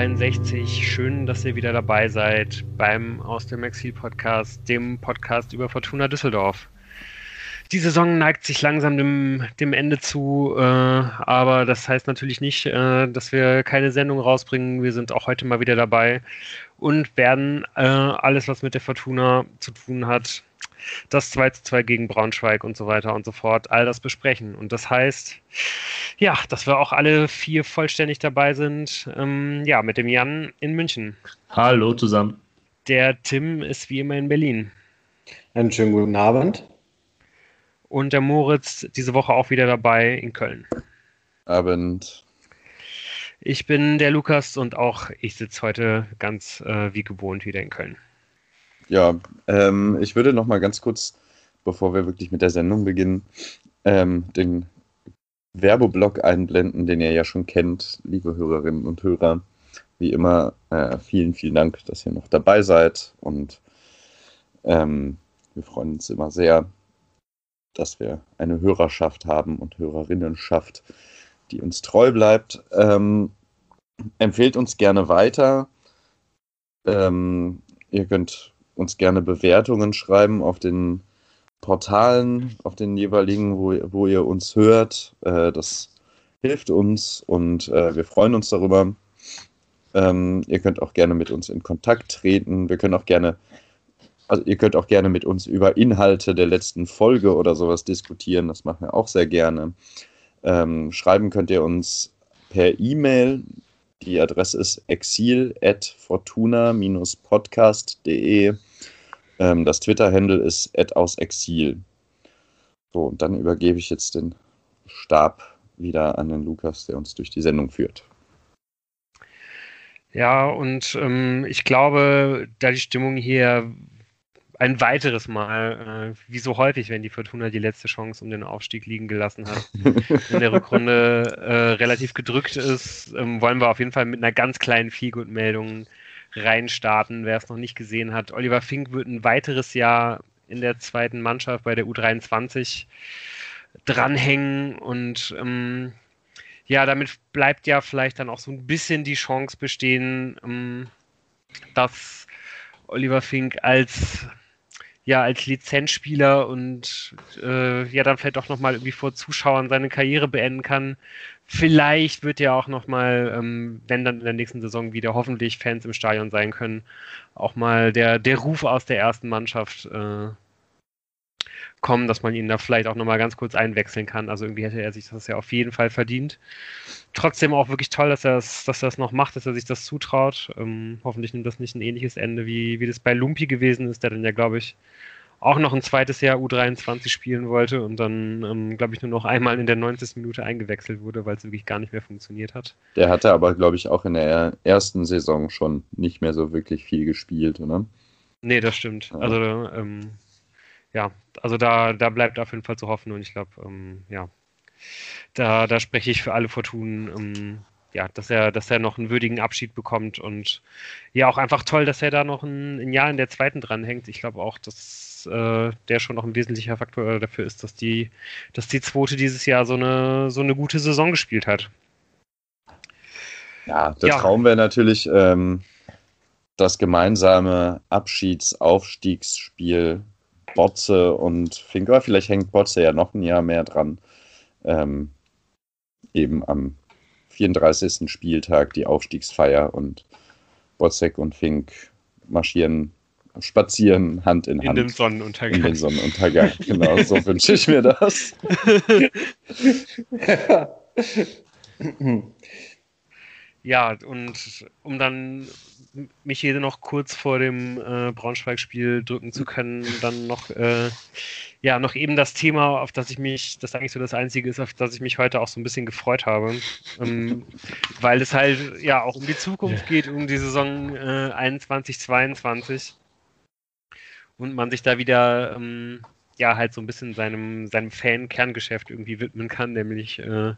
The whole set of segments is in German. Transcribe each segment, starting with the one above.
62. Schön, dass ihr wieder dabei seid beim Aus dem Exil Podcast, dem Podcast über Fortuna Düsseldorf. Die Saison neigt sich langsam dem, dem Ende zu, äh, aber das heißt natürlich nicht, äh, dass wir keine Sendung rausbringen. Wir sind auch heute mal wieder dabei und werden äh, alles, was mit der Fortuna zu tun hat, das 2 zu 2 gegen Braunschweig und so weiter und so fort, all das besprechen. Und das heißt, ja, dass wir auch alle vier vollständig dabei sind, ähm, ja, mit dem Jan in München. Hallo zusammen. Der Tim ist wie immer in Berlin. Einen schönen guten Abend. Und der Moritz diese Woche auch wieder dabei in Köln. Abend. Ich bin der Lukas und auch ich sitze heute ganz äh, wie gewohnt wieder in Köln. Ja, ähm, ich würde noch mal ganz kurz, bevor wir wirklich mit der Sendung beginnen, ähm, den Werbeblock einblenden, den ihr ja schon kennt, liebe Hörerinnen und Hörer. Wie immer, äh, vielen, vielen Dank, dass ihr noch dabei seid und ähm, wir freuen uns immer sehr, dass wir eine Hörerschaft haben und Hörerinnenschaft, die uns treu bleibt. Ähm, empfehlt uns gerne weiter. Ähm, ihr könnt uns gerne Bewertungen schreiben auf den Portalen, auf den jeweiligen, wo, wo ihr uns hört. Äh, das hilft uns und äh, wir freuen uns darüber. Ähm, ihr könnt auch gerne mit uns in Kontakt treten. Wir können auch gerne, also ihr könnt auch gerne mit uns über Inhalte der letzten Folge oder sowas diskutieren. Das machen wir auch sehr gerne. Ähm, schreiben könnt ihr uns per E-Mail. Die Adresse ist exil.fortuna-podcast.de. Ähm, das Twitter-Handle ist aus Exil. So, und dann übergebe ich jetzt den Stab wieder an den Lukas, der uns durch die Sendung führt. Ja, und ähm, ich glaube, da die Stimmung hier ein weiteres Mal, äh, wie so häufig, wenn die Fortuna die letzte Chance um den Aufstieg liegen gelassen hat, in der Rückrunde äh, relativ gedrückt ist, ähm, wollen wir auf jeden Fall mit einer ganz kleinen Feelgood-Meldung reinstarten, wer es noch nicht gesehen hat. Oliver Fink wird ein weiteres Jahr in der zweiten Mannschaft bei der U23 dranhängen und ähm, ja, damit bleibt ja vielleicht dann auch so ein bisschen die Chance bestehen, ähm, dass Oliver Fink als ja als Lizenzspieler und äh, ja dann vielleicht auch nochmal irgendwie vor Zuschauern seine Karriere beenden kann. Vielleicht wird ja auch nochmal, ähm, wenn dann in der nächsten Saison wieder hoffentlich Fans im Stadion sein können, auch mal der, der Ruf aus der ersten Mannschaft äh, kommen, dass man ihn da vielleicht auch nochmal ganz kurz einwechseln kann. Also irgendwie hätte er sich das ja auf jeden Fall verdient. Trotzdem auch wirklich toll, dass er das, dass er das noch macht, dass er sich das zutraut. Ähm, hoffentlich nimmt das nicht ein ähnliches Ende, wie, wie das bei Lumpi gewesen ist, der dann ja, glaube ich, auch noch ein zweites Jahr U23 spielen wollte und dann, ähm, glaube ich, nur noch einmal in der 90. Minute eingewechselt wurde, weil es wirklich gar nicht mehr funktioniert hat. Der hatte aber, glaube ich, auch in der ersten Saison schon nicht mehr so wirklich viel gespielt, oder? Nee, das stimmt. Ja. Also, ähm, ja, also da, da bleibt auf jeden Fall zu hoffen und ich glaube, ähm, ja, da, da spreche ich für alle Fortunen, ähm, ja, dass er, dass er noch einen würdigen Abschied bekommt und ja, auch einfach toll, dass er da noch ein, ein Jahr in der zweiten dranhängt. Ich glaube auch, dass äh, der schon noch ein wesentlicher Faktor dafür ist, dass die, dass die zweite dieses Jahr so eine, so eine gute Saison gespielt hat. Ja, der ja. Traum wäre natürlich ähm, das gemeinsame Abschieds-Aufstiegsspiel Botze und Finker. Vielleicht hängt Botze ja noch ein Jahr mehr dran. Ähm, eben am 34. Spieltag die Aufstiegsfeier und Botzek und Fink marschieren spazieren Hand in Hand. In den Sonnenuntergang. In den Sonnenuntergang, genau, so wünsche ich mir das. ja, und um dann mich hier noch kurz vor dem äh, Braunschweig-Spiel drücken zu können, dann noch, äh, ja, noch eben das Thema, auf das ich mich, das eigentlich so das Einzige ist, auf das ich mich heute auch so ein bisschen gefreut habe, ähm, weil es halt ja auch um die Zukunft geht, um die Saison äh, 21, 22 und man sich da wieder ähm, ja halt so ein bisschen seinem, seinem Fan-Kerngeschäft irgendwie widmen kann, nämlich äh,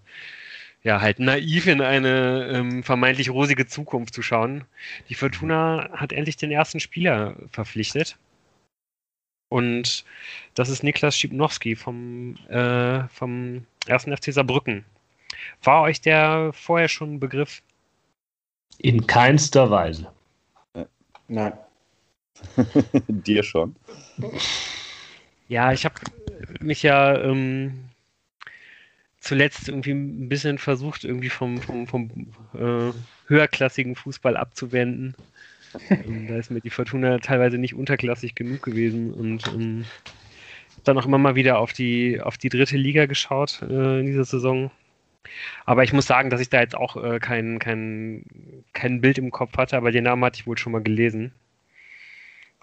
ja halt naiv in eine ähm, vermeintlich rosige Zukunft zu schauen. Die Fortuna hat endlich den ersten Spieler verpflichtet. Und das ist Niklas Schipnowski vom, äh, vom ersten FC Saarbrücken. War euch der vorher schon ein Begriff? In keinster Weise. Nein. Dir schon. Ja, ich habe mich ja ähm, zuletzt irgendwie ein bisschen versucht, irgendwie vom, vom, vom äh, höherklassigen Fußball abzuwenden. ähm, da ist mir die Fortuna teilweise nicht unterklassig genug gewesen und ähm, dann auch immer mal wieder auf die, auf die dritte Liga geschaut äh, in dieser Saison. Aber ich muss sagen, dass ich da jetzt auch äh, kein, kein, kein Bild im Kopf hatte, aber den Namen hatte ich wohl schon mal gelesen.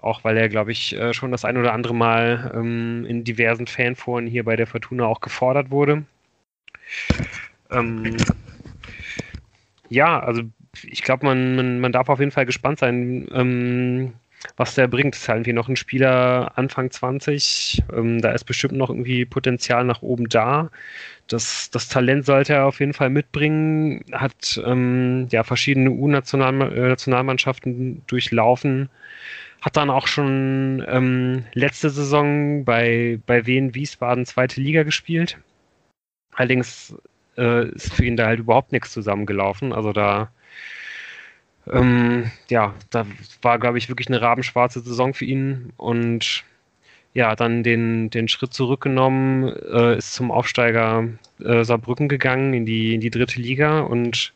Auch weil er, glaube ich, äh, schon das ein oder andere Mal ähm, in diversen Fanforen hier bei der Fortuna auch gefordert wurde. Ähm, ja, also ich glaube, man, man, man darf auf jeden Fall gespannt sein, ähm, was der bringt. Das ist halt irgendwie noch ein Spieler Anfang 20. Ähm, da ist bestimmt noch irgendwie Potenzial nach oben da. Das, das Talent sollte er auf jeden Fall mitbringen. Hat ähm, ja verschiedene U-Nationalmannschaften durchlaufen. Hat dann auch schon ähm, letzte Saison bei, bei Wien Wiesbaden zweite Liga gespielt. Allerdings äh, ist für ihn da halt überhaupt nichts zusammengelaufen. Also da ähm, ja, da war, glaube ich, wirklich eine rabenschwarze Saison für ihn und ja, dann den, den Schritt zurückgenommen, äh, ist zum Aufsteiger äh, Saarbrücken gegangen in die, in die dritte Liga und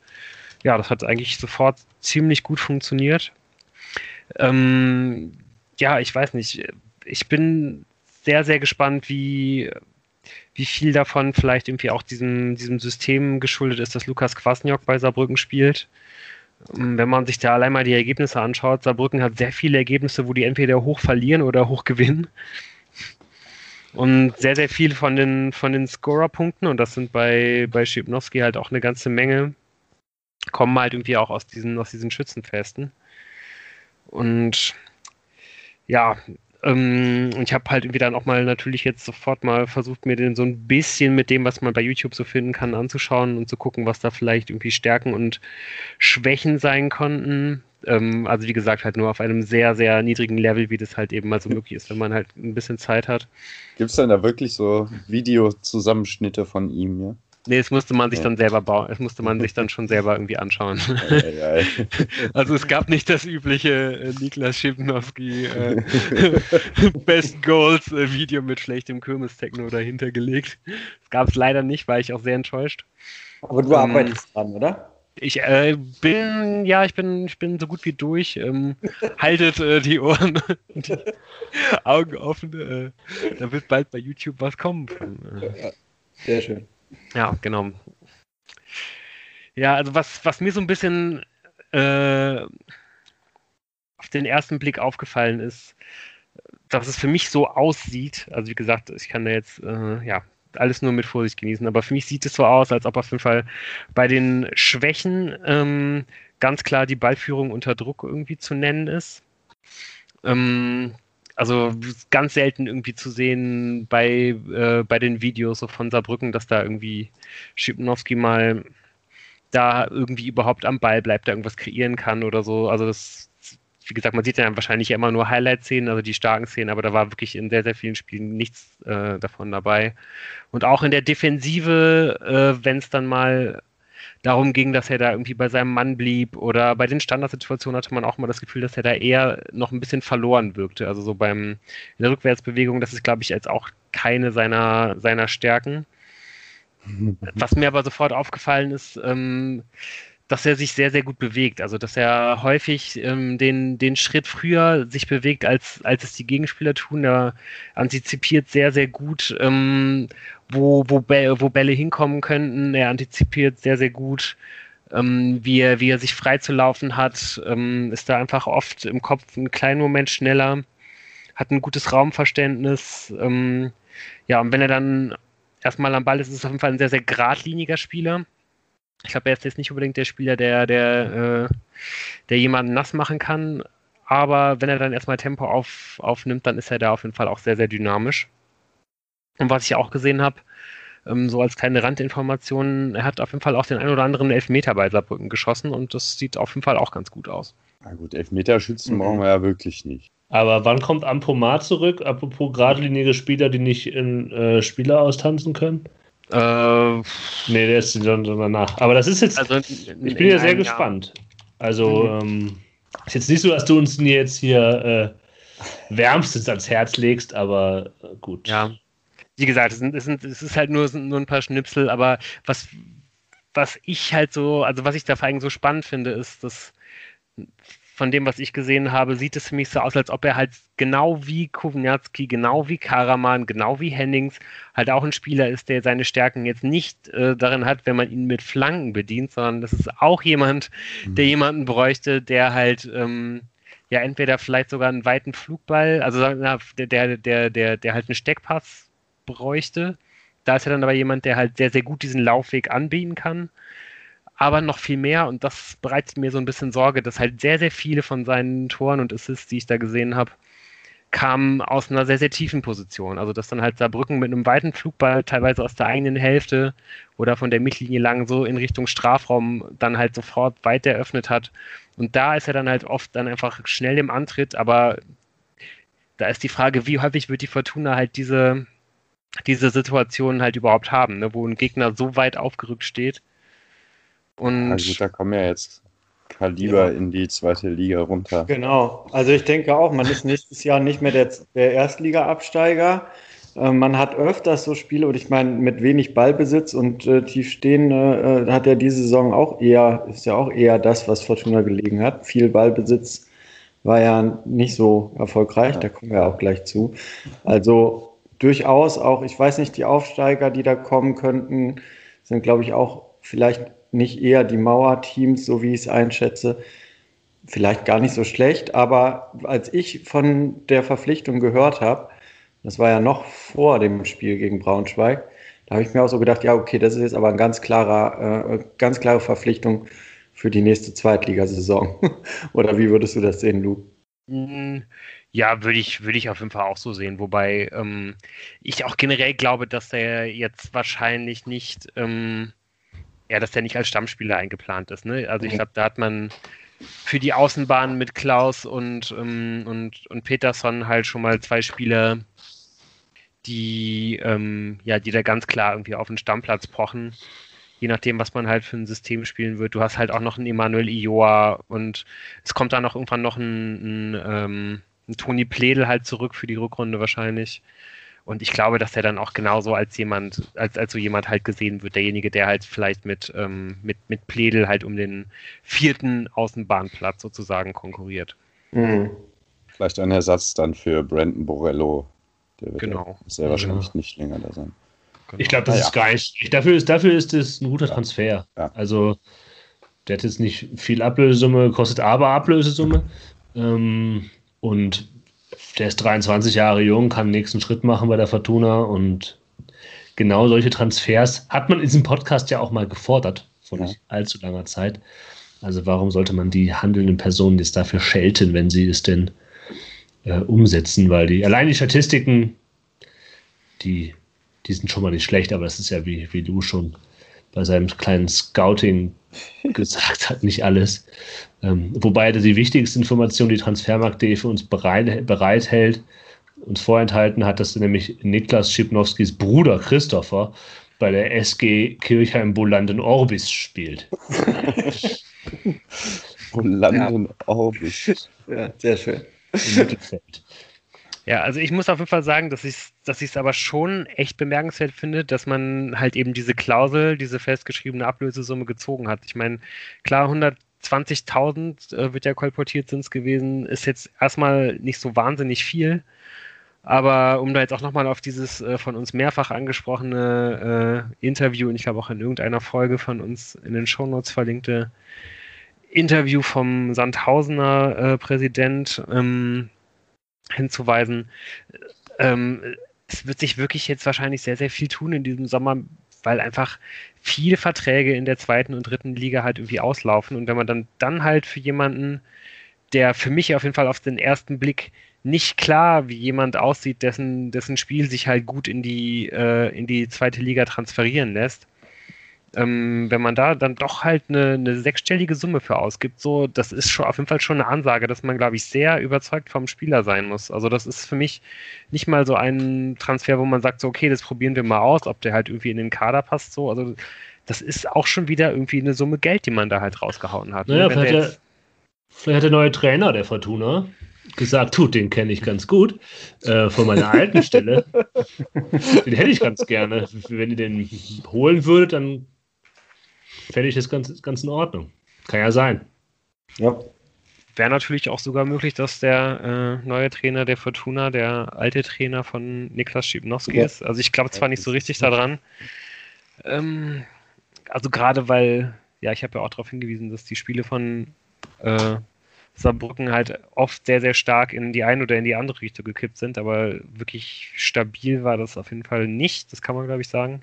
ja, das hat eigentlich sofort ziemlich gut funktioniert. Ähm, ja, ich weiß nicht. Ich bin sehr, sehr gespannt, wie, wie viel davon vielleicht irgendwie auch diesem, diesem System geschuldet ist, dass Lukas Kwasniok bei Saarbrücken spielt. Ähm, wenn man sich da allein mal die Ergebnisse anschaut, Saarbrücken hat sehr viele Ergebnisse, wo die entweder hoch verlieren oder hoch gewinnen. Und sehr, sehr viel von den, von den Scorer-Punkten, und das sind bei, bei Schipnowski halt auch eine ganze Menge, kommen halt irgendwie auch aus diesen, aus diesen Schützenfesten. Und ja, ähm, ich habe halt irgendwie dann auch mal natürlich jetzt sofort mal versucht, mir den so ein bisschen mit dem, was man bei YouTube so finden kann, anzuschauen und zu gucken, was da vielleicht irgendwie Stärken und Schwächen sein konnten. Ähm, also wie gesagt, halt nur auf einem sehr, sehr niedrigen Level, wie das halt eben mal so möglich ist, wenn man halt ein bisschen Zeit hat. Gibt es denn da wirklich so Videozusammenschnitte von ihm, ja? Nee, es musste man sich dann selber bauen. Es musste man sich dann schon selber irgendwie anschauen. also es gab nicht das übliche äh, Niklas Schipnowski äh, Best Goals äh, Video mit schlechtem Kirmes-Techno dahinter gelegt. Das gab es leider nicht, war ich auch sehr enttäuscht. Aber du ähm, arbeitest dran, oder? Ich äh, bin, ja, ich bin, ich bin so gut wie durch. Ähm, haltet äh, die Ohren und die Augen offen. Äh, da wird bald bei YouTube was kommen. Ja, sehr schön. Ja, genau. Ja, also was, was mir so ein bisschen äh, auf den ersten Blick aufgefallen ist, dass es für mich so aussieht, also wie gesagt, ich kann da jetzt äh, ja alles nur mit Vorsicht genießen, aber für mich sieht es so aus, als ob auf jeden Fall bei den Schwächen ähm, ganz klar die Ballführung unter Druck irgendwie zu nennen ist. Ähm, also ganz selten irgendwie zu sehen bei, äh, bei den Videos so von Saarbrücken, dass da irgendwie Schipnowski mal da irgendwie überhaupt am Ball bleibt, da irgendwas kreieren kann oder so. Also das, wie gesagt, man sieht ja wahrscheinlich immer nur Highlight-Szenen, also die starken Szenen, aber da war wirklich in sehr, sehr vielen Spielen nichts äh, davon dabei. Und auch in der Defensive, äh, wenn es dann mal darum ging, dass er da irgendwie bei seinem Mann blieb oder bei den Standardsituationen hatte man auch mal das Gefühl, dass er da eher noch ein bisschen verloren wirkte. Also so beim in der Rückwärtsbewegung, das ist, glaube ich, als auch keine seiner, seiner Stärken. Was mir aber sofort aufgefallen ist, ähm, dass er sich sehr, sehr gut bewegt. Also, dass er häufig ähm, den, den Schritt früher sich bewegt, als, als es die Gegenspieler tun. Er antizipiert sehr, sehr gut, ähm, wo, wo, wo Bälle hinkommen könnten. Er antizipiert sehr, sehr gut, ähm, wie, er, wie er sich freizulaufen hat. Ähm, ist da einfach oft im Kopf einen kleinen Moment schneller, hat ein gutes Raumverständnis. Ähm, ja, und wenn er dann erstmal am Ball ist, ist es auf jeden Fall ein sehr, sehr geradliniger Spieler. Ich glaube, er ist jetzt nicht unbedingt der Spieler, der, der, äh, der jemanden nass machen kann. Aber wenn er dann erstmal Tempo auf, aufnimmt, dann ist er da auf jeden Fall auch sehr, sehr dynamisch. Und was ich auch gesehen habe, ähm, so als kleine Randinformation, er hat auf jeden Fall auch den ein oder anderen Elfmeter bei Saarbrücken geschossen und das sieht auf jeden Fall auch ganz gut aus. Na gut, Elfmeterschützen mhm. brauchen wir ja wirklich nicht. Aber wann kommt Ampomat zurück? Apropos geradlinige Spieler, die nicht in äh, Spieler austanzen können? Äh, nee, der ist dann danach. Aber das ist jetzt. Also ich bin ja sehr gespannt. Also mhm. ähm, ist jetzt nicht so, dass du uns jetzt hier äh, wärmstens ans Herz legst, aber äh, gut. Ja, wie gesagt, es, sind, es, sind, es ist halt nur, nur ein paar Schnipsel, aber was, was ich halt so, also was ich da vor allem so spannend finde, ist, dass von dem, was ich gesehen habe, sieht es für mich so aus, als ob er halt genau wie Kovnatski, genau wie Karaman, genau wie Hennings halt auch ein Spieler ist, der seine Stärken jetzt nicht äh, darin hat, wenn man ihn mit Flanken bedient, sondern das ist auch jemand, mhm. der jemanden bräuchte, der halt ähm, ja entweder vielleicht sogar einen weiten Flugball, also der, der, der, der, der halt einen Steckpass bräuchte. Da ist er dann aber jemand, der halt sehr, sehr gut diesen Laufweg anbieten kann aber noch viel mehr und das bereitet mir so ein bisschen Sorge, dass halt sehr, sehr viele von seinen Toren und Assists, die ich da gesehen habe, kamen aus einer sehr, sehr tiefen Position. Also dass dann halt Saarbrücken mit einem weiten Flugball teilweise aus der eigenen Hälfte oder von der Mittellinie lang so in Richtung Strafraum dann halt sofort weit eröffnet hat. Und da ist er dann halt oft dann einfach schnell im Antritt, aber da ist die Frage, wie häufig wird die Fortuna halt diese, diese Situation halt überhaupt haben, ne, wo ein Gegner so weit aufgerückt steht und gut, da kommen ja jetzt Kaliber ja. in die zweite Liga runter. Genau. Also ich denke auch, man ist nächstes Jahr nicht mehr der, der Erstliga-Absteiger. Äh, man hat öfters so Spiele, und ich meine, mit wenig Ballbesitz und äh, tief stehen äh, hat ja diese Saison auch eher, ist ja auch eher das, was Fortuna gelegen hat. Viel Ballbesitz war ja nicht so erfolgreich, ja. da kommen wir auch gleich zu. Also durchaus auch, ich weiß nicht, die Aufsteiger, die da kommen könnten, sind, glaube ich, auch vielleicht nicht eher die Mauerteams, so wie ich es einschätze. Vielleicht gar nicht so schlecht, aber als ich von der Verpflichtung gehört habe, das war ja noch vor dem Spiel gegen Braunschweig, da habe ich mir auch so gedacht, ja, okay, das ist jetzt aber eine ganz, äh, ganz klare Verpflichtung für die nächste Zweitligasaison. Oder wie würdest du das sehen, Lu? Mm, ja, würde ich, würde ich auf jeden Fall auch so sehen. Wobei ähm, ich auch generell glaube, dass er jetzt wahrscheinlich nicht ähm, ja, dass der nicht als Stammspieler eingeplant ist. Ne? Also ich glaube, da hat man für die Außenbahn mit Klaus und, ähm, und, und Peterson halt schon mal zwei Spieler, die, ähm, ja, die da ganz klar irgendwie auf den Stammplatz pochen. Je nachdem, was man halt für ein System spielen wird. Du hast halt auch noch einen Emanuel Ioa und es kommt dann noch irgendwann noch ein, ein, ähm, ein Toni Pledel halt zurück für die Rückrunde wahrscheinlich. Und ich glaube, dass er dann auch genauso als jemand, als, als so jemand halt gesehen wird, derjenige, der halt vielleicht mit, ähm, mit, mit Pledel halt um den vierten Außenbahnplatz sozusagen konkurriert. Mhm. Vielleicht ein Ersatz dann für Brandon Borello. Der wird genau. sehr wahrscheinlich ja. nicht länger da sein. Genau. Ich glaube, das ja. ist gar nicht. Dafür ist, dafür ist es ein guter Transfer. Ja. Also, der hat jetzt nicht viel Ablösesumme, kostet aber Ablösesumme. Ähm, und der ist 23 Jahre jung, kann den nächsten Schritt machen bei der Fortuna und genau solche Transfers hat man in diesem Podcast ja auch mal gefordert, vor nicht allzu langer Zeit. Also warum sollte man die handelnden Personen jetzt dafür schelten, wenn sie es denn äh, umsetzen? Weil die allein die Statistiken, die, die sind schon mal nicht schlecht, aber das ist ja wie, wie du schon bei seinem kleinen Scouting gesagt hat, nicht alles. Ähm, wobei die wichtigste Information, die Transfermarkt.de für uns bereit, bereithält, uns vorenthalten hat, dass nämlich Niklas Schipnowskis Bruder Christopher bei der SG Kirchheim Bolanden Orbis spielt. Bolanden ja. Orbis. Ja, sehr schön. Im Mittelfeld. Ja, also ich muss auf jeden Fall sagen, dass ich es dass ich's aber schon echt bemerkenswert finde, dass man halt eben diese Klausel, diese festgeschriebene Ablösesumme gezogen hat. Ich meine, klar, 120.000 äh, wird ja kolportiert sind es gewesen, ist jetzt erstmal nicht so wahnsinnig viel. Aber um da jetzt auch nochmal auf dieses äh, von uns mehrfach angesprochene äh, Interview, und ich glaube auch in irgendeiner Folge von uns in den Shownotes verlinkte Interview vom Sandhausener äh, Präsident, ähm, hinzuweisen. Ähm, es wird sich wirklich jetzt wahrscheinlich sehr, sehr viel tun in diesem Sommer, weil einfach viele Verträge in der zweiten und dritten Liga halt irgendwie auslaufen. Und wenn man dann, dann halt für jemanden, der für mich auf jeden Fall auf den ersten Blick nicht klar, wie jemand aussieht, dessen, dessen Spiel sich halt gut in die, äh, in die zweite Liga transferieren lässt, ähm, wenn man da dann doch halt eine, eine, sechsstellige Summe für ausgibt, so, das ist schon auf jeden Fall schon eine Ansage, dass man, glaube ich, sehr überzeugt vom Spieler sein muss. Also das ist für mich nicht mal so ein Transfer, wo man sagt, so, okay, das probieren wir mal aus, ob der halt irgendwie in den Kader passt, so. Also das ist auch schon wieder irgendwie eine Summe Geld, die man da halt rausgehauen hat. Naja, vielleicht, ja, Vielleicht hat der neue Trainer der Fortuna gesagt, tut, den kenne ich ganz gut äh, von meiner alten Stelle. den hätte ich ganz gerne. Wenn ihr den holen würdet, dann fände ich das ganz, ganz in Ordnung. Kann ja sein. Ja. Wäre natürlich auch sogar möglich, dass der äh, neue Trainer der Fortuna der alte Trainer von Niklas Schipnowski ja. ist. Also ich glaube zwar nicht so richtig daran. Ähm, also gerade weil, ja, ich habe ja auch darauf hingewiesen, dass die Spiele von äh, Saarbrücken halt oft sehr, sehr stark in die eine oder in die andere Richtung gekippt sind, aber wirklich stabil war das auf jeden Fall nicht, das kann man glaube ich sagen.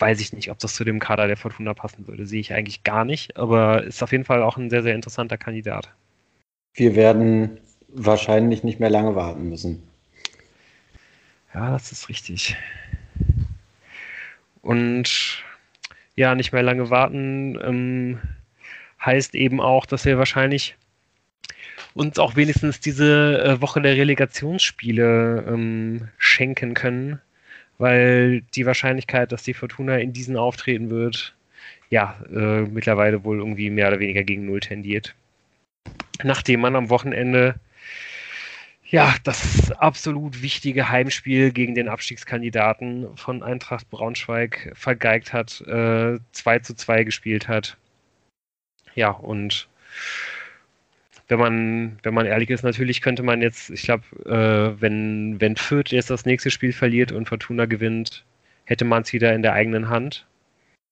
Weiß ich nicht, ob das zu dem Kader der Fortuna passen würde, sehe ich eigentlich gar nicht, aber ist auf jeden Fall auch ein sehr, sehr interessanter Kandidat. Wir werden wahrscheinlich nicht mehr lange warten müssen. Ja, das ist richtig. Und ja, nicht mehr lange warten. Ähm, heißt eben auch, dass wir wahrscheinlich uns auch wenigstens diese äh, Woche der Relegationsspiele ähm, schenken können, weil die Wahrscheinlichkeit, dass die Fortuna in diesen auftreten wird, ja, äh, mittlerweile wohl irgendwie mehr oder weniger gegen Null tendiert. Nachdem man am Wochenende ja, das absolut wichtige Heimspiel gegen den Abstiegskandidaten von Eintracht Braunschweig vergeigt hat, äh, 2 zu 2 gespielt hat ja, und wenn man, wenn man ehrlich ist, natürlich könnte man jetzt, ich glaube, äh, wenn, wenn Fürth jetzt das nächste Spiel verliert und Fortuna gewinnt, hätte man es wieder in der eigenen Hand.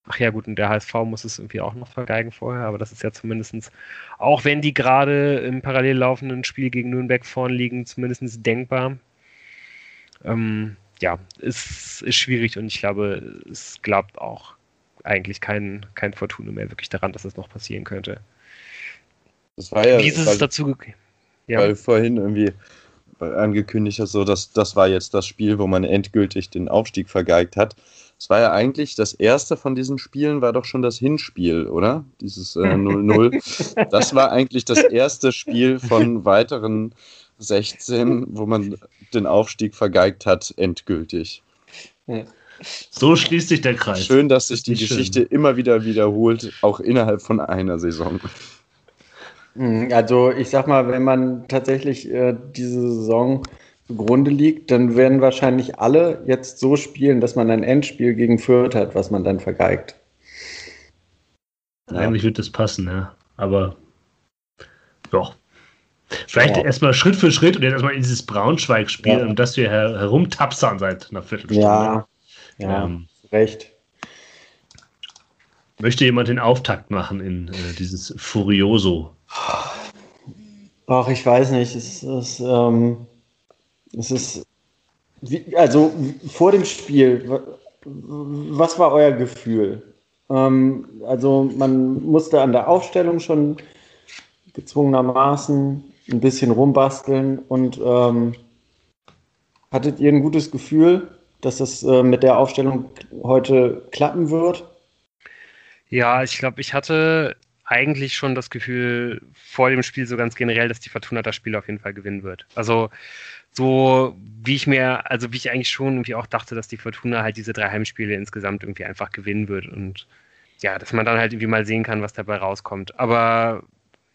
Ach ja, gut, und der HSV muss es irgendwie auch noch vergeigen vorher, aber das ist ja zumindestens, auch wenn die gerade im parallel laufenden Spiel gegen Nürnberg vorn liegen, zumindest denkbar. Ähm, ja, ist, ist schwierig und ich glaube, es glaubt auch eigentlich kein, kein Fortuna mehr wirklich daran, dass es noch passieren könnte. Das war ja. Wie ist es dazu gekommen? Ja. Weil vorhin irgendwie angekündigt hast, so dass das war jetzt das Spiel, wo man endgültig den Aufstieg vergeigt hat. Es war ja eigentlich das erste von diesen Spielen, war doch schon das Hinspiel, oder? Dieses 0-0. Äh, das war eigentlich das erste Spiel von weiteren 16, wo man den Aufstieg vergeigt hat, endgültig. Ja. So schließt sich der Kreis. Schön, dass sich die Geschichte schön. immer wieder wiederholt, auch innerhalb von einer Saison. Hm, also ich sag mal, wenn man tatsächlich äh, diese Saison zugrunde liegt, dann werden wahrscheinlich alle jetzt so spielen, dass man ein Endspiel gegen Fürth hat, was man dann vergeigt. Ja. Eigentlich wird das passen, ja. Aber doch. Vielleicht ja. erstmal Schritt für Schritt und jetzt erstmal in dieses Braunschweig-Spiel, ja. um das wir her herumtapsern seit einer Viertelstunde. Ja, ja, ähm, recht. Möchte jemand den Auftakt machen in äh, dieses Furioso? Ach, ich weiß nicht. Es, es, ähm, es ist. Wie, also vor dem Spiel, was war euer Gefühl? Ähm, also man musste an der Aufstellung schon gezwungenermaßen ein bisschen rumbasteln und ähm, hattet ihr ein gutes Gefühl? dass das äh, mit der Aufstellung heute klappen wird? Ja, ich glaube, ich hatte eigentlich schon das Gefühl vor dem Spiel so ganz generell, dass die Fortuna das Spiel auf jeden Fall gewinnen wird. Also so wie ich mir, also wie ich eigentlich schon irgendwie auch dachte, dass die Fortuna halt diese drei Heimspiele insgesamt irgendwie einfach gewinnen wird und ja, dass man dann halt irgendwie mal sehen kann, was dabei rauskommt. Aber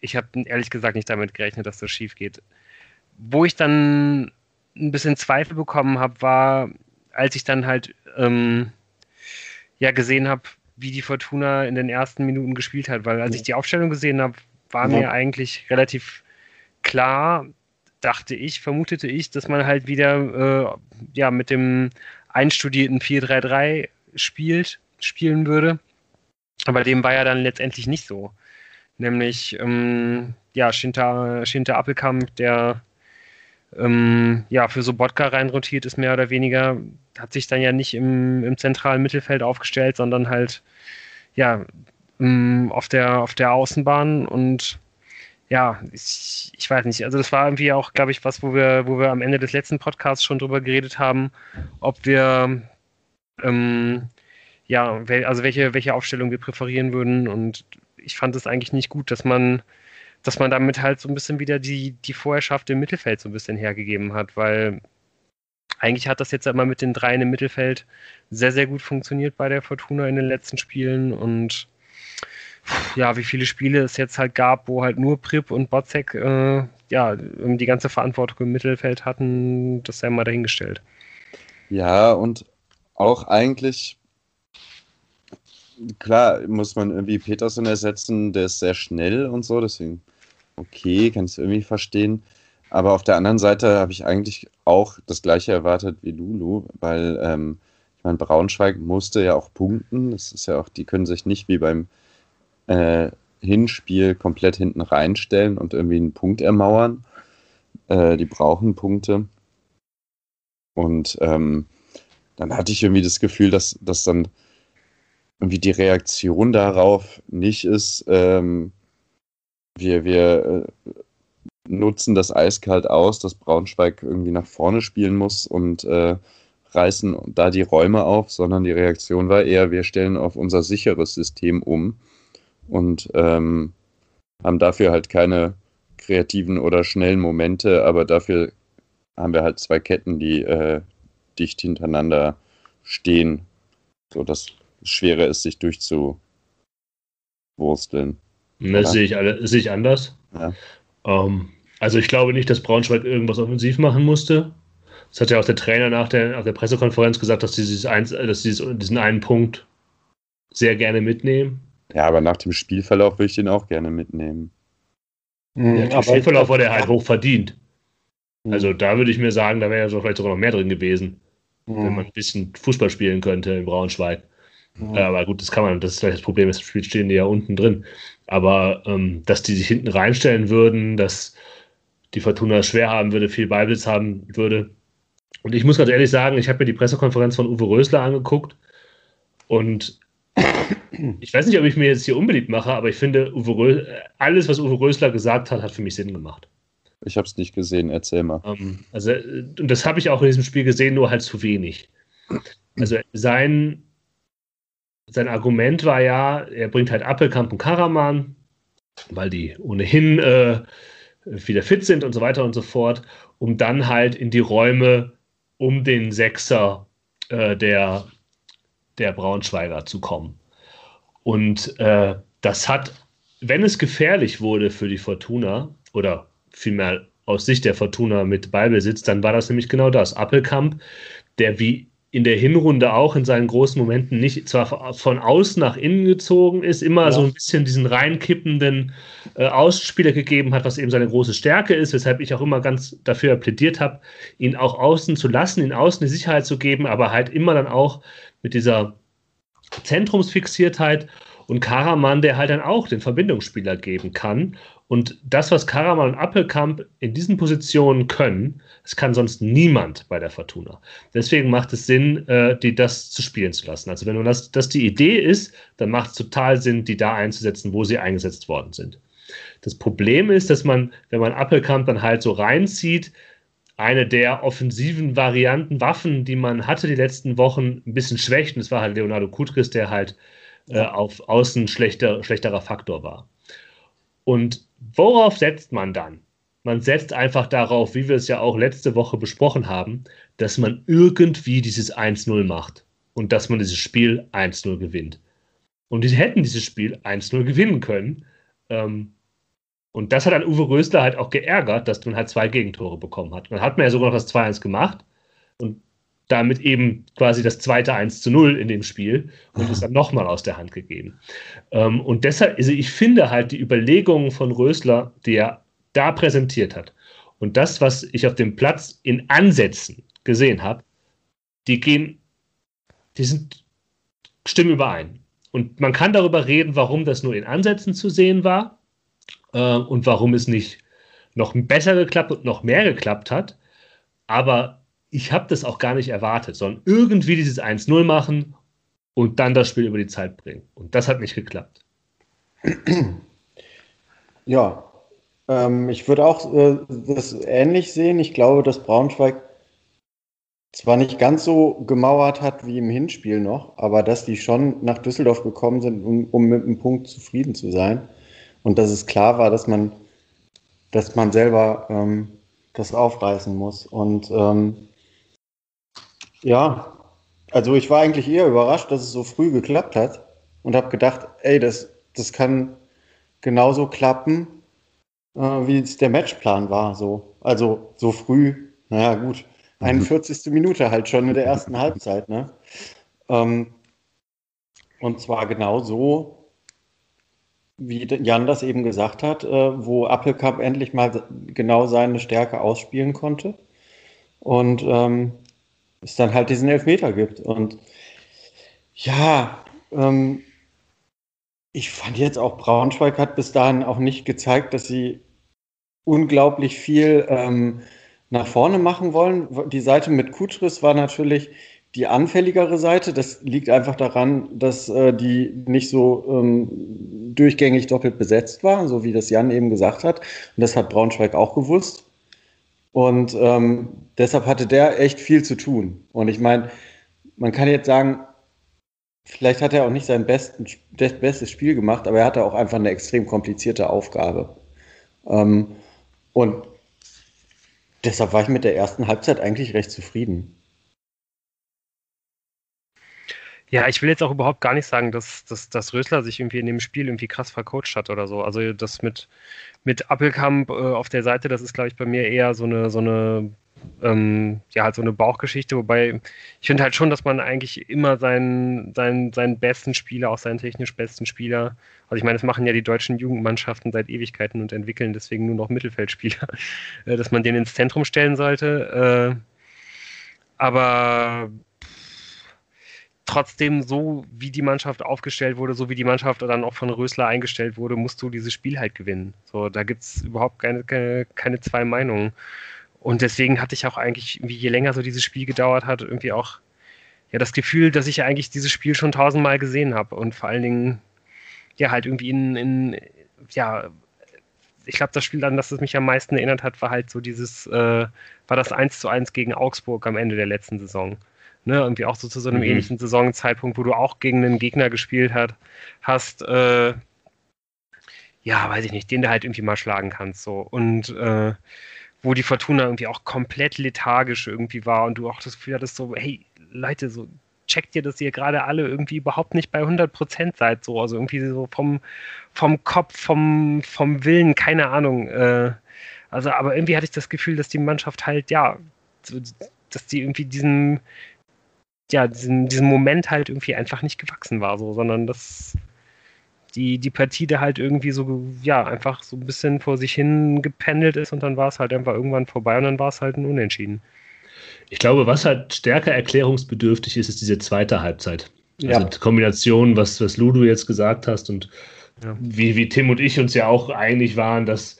ich habe ehrlich gesagt nicht damit gerechnet, dass das schief geht. Wo ich dann ein bisschen Zweifel bekommen habe, war, als ich dann halt ähm, ja gesehen habe, wie die Fortuna in den ersten Minuten gespielt hat, weil als ich die Aufstellung gesehen habe, war mir eigentlich relativ klar, dachte ich, vermutete ich, dass man halt wieder äh, ja mit dem einstudierten 4-3-3 spielt, spielen würde. Aber dem war ja dann letztendlich nicht so. Nämlich, ähm, ja, Shinta, Shinta Appelkamp, der ähm, ja, für Sobotka reinrotiert ist, mehr oder weniger, hat sich dann ja nicht im, im zentralen Mittelfeld aufgestellt, sondern halt ja ähm, auf, der, auf der Außenbahn. Und ja, ich, ich weiß nicht, also das war irgendwie auch, glaube ich, was, wo wir, wo wir am Ende des letzten Podcasts schon drüber geredet haben, ob wir ähm, ja, also welche, welche Aufstellung wir präferieren würden. Und ich fand es eigentlich nicht gut, dass man dass man damit halt so ein bisschen wieder die, die Vorherrschaft im Mittelfeld so ein bisschen hergegeben hat, weil eigentlich hat das jetzt immer mit den dreien im Mittelfeld sehr, sehr gut funktioniert bei der Fortuna in den letzten Spielen und ja, wie viele Spiele es jetzt halt gab, wo halt nur Prip und Botzek äh, ja, die ganze Verantwortung im Mittelfeld hatten, das sei mal dahingestellt. Ja, und auch eigentlich, klar, muss man irgendwie Peterson ersetzen, der ist sehr schnell und so, deswegen, okay, kann es irgendwie verstehen. Aber auf der anderen Seite habe ich eigentlich auch das gleiche erwartet wie Lulu, weil ähm, ich meine, Braunschweig musste ja auch punkten. Das ist ja auch, die können sich nicht wie beim äh, Hinspiel komplett hinten reinstellen und irgendwie einen Punkt ermauern. Äh, die brauchen Punkte. Und ähm, dann hatte ich irgendwie das Gefühl, dass, dass dann irgendwie die Reaktion darauf nicht ist, ähm, wir, wir äh, nutzen das eiskalt aus, dass Braunschweig irgendwie nach vorne spielen muss und äh, reißen da die Räume auf, sondern die Reaktion war eher, wir stellen auf unser sicheres System um und ähm, haben dafür halt keine kreativen oder schnellen Momente, aber dafür haben wir halt zwei Ketten, die äh, dicht hintereinander stehen, so dass es schwerer ist, sich durchzuwursteln. Das sehe ich, alle, sehe ich anders. Ja. Ähm, also ich glaube nicht, dass Braunschweig irgendwas offensiv machen musste. Das hat ja auch der Trainer nach der, nach der Pressekonferenz gesagt, dass sie diesen einen Punkt sehr gerne mitnehmen. Ja, aber nach dem Spielverlauf würde ich den auch gerne mitnehmen. Mhm, ja, der Spielverlauf war der halt hoch verdient. Mhm. Also da würde ich mir sagen, da wäre ja vielleicht sogar noch mehr drin gewesen, mhm. wenn man ein bisschen Fußball spielen könnte in Braunschweig. Mhm. Aber gut, das kann man, das ist vielleicht das Problem, das Spiel stehen die ja unten drin. Aber ähm, dass die sich hinten reinstellen würden, dass die Fortuna schwer haben würde, viel Beibesitz haben würde. Und ich muss ganz ehrlich sagen, ich habe mir die Pressekonferenz von Uwe Rösler angeguckt und ich weiß nicht, ob ich mir jetzt hier unbeliebt mache, aber ich finde, Uwe alles, was Uwe Rösler gesagt hat, hat für mich Sinn gemacht. Ich habe es nicht gesehen, erzähl mal. Um, ähm, also, und das habe ich auch in diesem Spiel gesehen, nur halt zu wenig. Also sein, sein Argument war ja, er bringt halt Appelkamp und Karaman, weil die ohnehin äh, wieder fit sind und so weiter und so fort, um dann halt in die Räume um den Sechser äh, der, der Braunschweiger zu kommen. Und äh, das hat, wenn es gefährlich wurde für die Fortuna, oder vielmehr aus Sicht der Fortuna mit Ballbesitz, dann war das nämlich genau das. Appelkamp, der wie in der Hinrunde auch in seinen großen Momenten nicht zwar von außen nach innen gezogen ist, immer ja. so ein bisschen diesen reinkippenden äh, Ausspieler gegeben hat, was eben seine große Stärke ist, weshalb ich auch immer ganz dafür plädiert habe, ihn auch außen zu lassen, ihn außen die Sicherheit zu geben, aber halt immer dann auch mit dieser Zentrumsfixiertheit und Karaman, der halt dann auch den Verbindungsspieler geben kann. Und das, was Karaman und Appelkamp in diesen Positionen können, das kann sonst niemand bei der Fortuna. Deswegen macht es Sinn, äh, die das zu spielen zu lassen. Also wenn das, das die Idee ist, dann macht es total Sinn, die da einzusetzen, wo sie eingesetzt worden sind. Das Problem ist, dass man, wenn man Appelkamp dann halt so reinzieht, eine der offensiven Varianten, Waffen, die man hatte die letzten Wochen, ein bisschen schwächt. Und es war halt Leonardo Kutris, der halt äh, auf Außen schlechter, schlechterer Faktor war. Und worauf setzt man dann? Man setzt einfach darauf, wie wir es ja auch letzte Woche besprochen haben, dass man irgendwie dieses 1-0 macht und dass man dieses Spiel 1-0 gewinnt. Und die hätten dieses Spiel 1-0 gewinnen können. Ähm, und das hat dann Uwe Rösler halt auch geärgert, dass man halt zwei Gegentore bekommen hat. Man hat mir ja sogar noch das 2-1 gemacht und damit eben quasi das zweite 1 zu 0 in dem Spiel und ist dann nochmal aus der Hand gegeben. Ähm, und deshalb, also ich finde halt die Überlegungen von Rösler, die er da präsentiert hat und das, was ich auf dem Platz in Ansätzen gesehen habe, die gehen, die sind, stimmen überein. Und man kann darüber reden, warum das nur in Ansätzen zu sehen war äh, und warum es nicht noch besser geklappt und noch mehr geklappt hat. Aber ich habe das auch gar nicht erwartet, sondern irgendwie dieses 1-0 machen und dann das Spiel über die Zeit bringen. Und das hat nicht geklappt. Ja, ähm, ich würde auch äh, das ähnlich sehen. Ich glaube, dass Braunschweig zwar nicht ganz so gemauert hat wie im Hinspiel noch, aber dass die schon nach Düsseldorf gekommen sind, um, um mit einem Punkt zufrieden zu sein und dass es klar war, dass man, dass man selber ähm, das aufreißen muss. Und ähm, ja, also ich war eigentlich eher überrascht, dass es so früh geklappt hat und habe gedacht, ey, das das kann genauso klappen, äh, wie es der Matchplan war. So. Also so früh, naja gut, 41. Mhm. Minute halt schon in der ersten Halbzeit. Ne? Ähm, und zwar genau so, wie Jan das eben gesagt hat, äh, wo Appelkamp endlich mal genau seine Stärke ausspielen konnte. Und ähm, es dann halt diesen Elfmeter gibt. Und ja, ähm, ich fand jetzt auch, Braunschweig hat bis dahin auch nicht gezeigt, dass sie unglaublich viel ähm, nach vorne machen wollen. Die Seite mit Kutris war natürlich die anfälligere Seite. Das liegt einfach daran, dass äh, die nicht so ähm, durchgängig doppelt besetzt war, so wie das Jan eben gesagt hat. Und das hat Braunschweig auch gewusst. Und ähm, deshalb hatte der echt viel zu tun. Und ich meine, man kann jetzt sagen, vielleicht hat er auch nicht sein besten, bestes Spiel gemacht, aber er hatte auch einfach eine extrem komplizierte Aufgabe. Ähm, und deshalb war ich mit der ersten Halbzeit eigentlich recht zufrieden. Ja, ich will jetzt auch überhaupt gar nicht sagen, dass, dass, dass Rösler sich irgendwie in dem Spiel irgendwie krass vercoacht hat oder so. Also das mit, mit Appelkamp äh, auf der Seite, das ist, glaube ich, bei mir eher so eine, so eine, ähm, ja, halt so eine Bauchgeschichte, wobei ich finde halt schon, dass man eigentlich immer seinen, seinen, seinen besten Spieler, auch seinen technisch besten Spieler, also ich meine, das machen ja die deutschen Jugendmannschaften seit Ewigkeiten und entwickeln deswegen nur noch Mittelfeldspieler, äh, dass man den ins Zentrum stellen sollte. Äh, aber trotzdem so, wie die Mannschaft aufgestellt wurde, so wie die Mannschaft dann auch von Rösler eingestellt wurde, musst du dieses Spiel halt gewinnen. So, da gibt es überhaupt keine, keine, keine, zwei Meinungen. Und deswegen hatte ich auch eigentlich, je länger so dieses Spiel gedauert hat, irgendwie auch ja das Gefühl, dass ich eigentlich dieses Spiel schon tausendmal gesehen habe und vor allen Dingen ja halt irgendwie in, in ja ich glaube, das Spiel, an das es mich am meisten erinnert hat, war halt so dieses, äh, war das 1 zu 1 gegen Augsburg am Ende der letzten Saison. Ne, irgendwie auch so zu so einem mhm. ähnlichen Saisonzeitpunkt, wo du auch gegen einen Gegner gespielt hat, hast, äh, ja, weiß ich nicht, den du halt irgendwie mal schlagen kannst. So. Und äh, wo die Fortuna irgendwie auch komplett lethargisch irgendwie war und du auch das Gefühl hattest, so, hey, Leute, so checkt ihr, dass ihr gerade alle irgendwie überhaupt nicht bei 100% seid, so, also irgendwie so vom, vom Kopf, vom, vom Willen, keine Ahnung. Äh, also, aber irgendwie hatte ich das Gefühl, dass die Mannschaft halt, ja, so, dass die irgendwie diesen, ja, diesem, diesem Moment halt irgendwie einfach nicht gewachsen war, so, sondern dass die, die Partie da halt irgendwie so, ja, einfach so ein bisschen vor sich hin gependelt ist und dann war es halt einfach irgendwann vorbei und dann war es halt ein Unentschieden. Ich glaube, was halt stärker erklärungsbedürftig ist, ist diese zweite Halbzeit. Also ja. die Kombination, was, was Ludo jetzt gesagt hast und ja. wie, wie Tim und ich uns ja auch einig waren, dass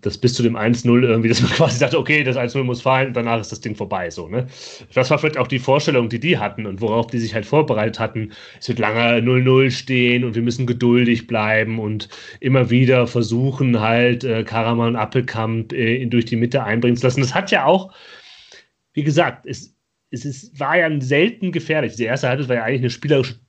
das bis zu dem 1-0 irgendwie, dass man quasi sagt, okay, das 1-0 muss fallen, danach ist das Ding vorbei, so, ne? Das war vielleicht auch die Vorstellung, die die hatten und worauf die sich halt vorbereitet hatten. Es wird lange 0-0 stehen und wir müssen geduldig bleiben und immer wieder versuchen halt äh, Karaman und Appelkamp äh, durch die Mitte einbringen zu lassen. Das hat ja auch, wie gesagt, es, es ist, war ja selten gefährlich. Die erste Halbzeit war ja eigentlich eine spielerische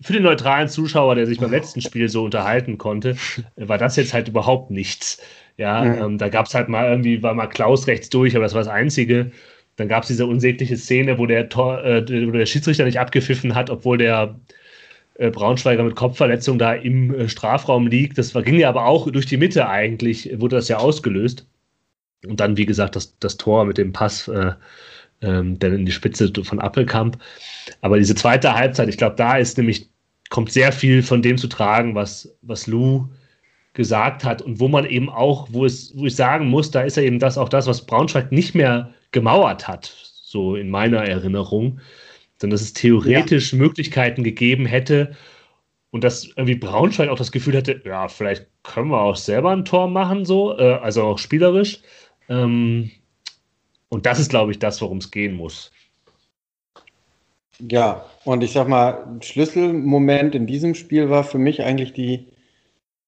für den neutralen Zuschauer, der sich beim letzten Spiel so unterhalten konnte, war das jetzt halt überhaupt nichts. Ja, ähm, da gab es halt mal irgendwie, war mal Klaus rechts durch, aber das war das Einzige. Dann gab es diese unsägliche Szene, wo der, Tor, äh, wo der Schiedsrichter nicht abgepfiffen hat, obwohl der äh, Braunschweiger mit Kopfverletzung da im äh, Strafraum liegt. Das war, ging ja aber auch durch die Mitte eigentlich, wurde das ja ausgelöst. Und dann, wie gesagt, das, das Tor mit dem Pass äh, ähm, dann in die Spitze von Appelkamp. Aber diese zweite Halbzeit, ich glaube, da ist nämlich, kommt sehr viel von dem zu tragen, was, was Lou gesagt hat und wo man eben auch, wo es, wo ich sagen muss, da ist ja eben das auch das, was Braunschweig nicht mehr gemauert hat, so in meiner Erinnerung, sondern dass es theoretisch ja. Möglichkeiten gegeben hätte und dass irgendwie Braunschweig auch das Gefühl hatte, ja, vielleicht können wir auch selber ein Tor machen, so, äh, also auch spielerisch. Ähm, und das ist, glaube ich, das, worum es gehen muss. Ja, und ich sag mal, Schlüsselmoment in diesem Spiel war für mich eigentlich die,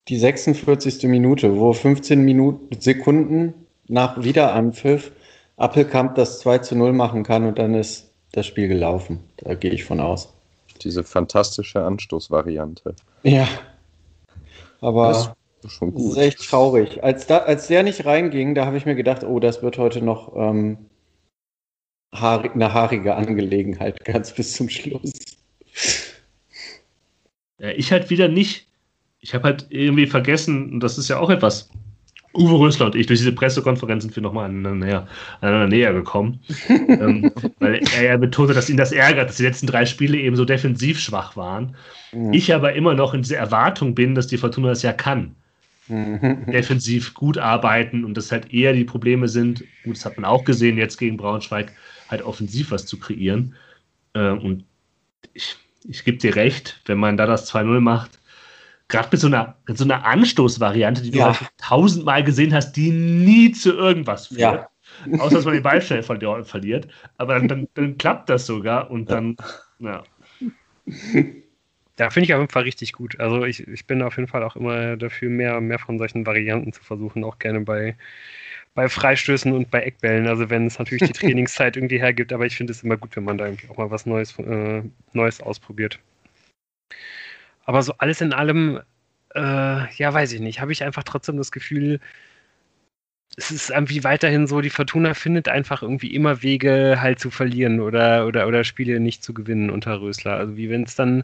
die 46. Minute, wo 15 Minuten, Sekunden nach Wiederanpfiff Appelkamp das 2 zu 0 machen kann und dann ist das Spiel gelaufen. Da gehe ich von aus. Diese fantastische Anstoßvariante. Ja. Aber das schon gut. ist echt traurig. Als, da, als der nicht reinging, da habe ich mir gedacht, oh, das wird heute noch ähm, haarig, eine haarige Angelegenheit, ganz bis zum Schluss. Ja, ich halt wieder nicht ich habe halt irgendwie vergessen, und das ist ja auch etwas, Uwe Rösler und ich durch diese Pressekonferenzen sind wir nochmal aneinander näher, aneinander näher gekommen. ähm, weil er ja betonte, dass ihn das ärgert, dass die letzten drei Spiele eben so defensiv schwach waren. Mhm. Ich aber immer noch in dieser Erwartung bin, dass die Fortuna das ja kann. Mhm. Defensiv gut arbeiten und dass halt eher die Probleme sind, gut, das hat man auch gesehen, jetzt gegen Braunschweig, halt offensiv was zu kreieren. Äh, und ich, ich gebe dir recht, wenn man da das 2-0 macht, gerade mit so einer, so einer Anstoßvariante, die du ja. halt tausendmal gesehen hast, die nie zu irgendwas führt. Ja. Außer dass man den Ball schnell verliert. Aber dann, dann, dann klappt das sogar und dann, ja. Ja, finde ich auf jeden Fall richtig gut. Also ich, ich bin auf jeden Fall auch immer dafür, mehr, mehr von solchen Varianten zu versuchen, auch gerne bei, bei Freistößen und bei Eckbällen. Also wenn es natürlich die Trainingszeit irgendwie hergibt, aber ich finde es immer gut, wenn man da irgendwie auch mal was Neues, äh, Neues ausprobiert. Aber so alles in allem, äh, ja, weiß ich nicht, habe ich einfach trotzdem das Gefühl, es ist irgendwie weiterhin so, die Fortuna findet einfach irgendwie immer Wege halt zu verlieren oder, oder, oder Spiele nicht zu gewinnen unter Rösler. Also wie wenn es dann,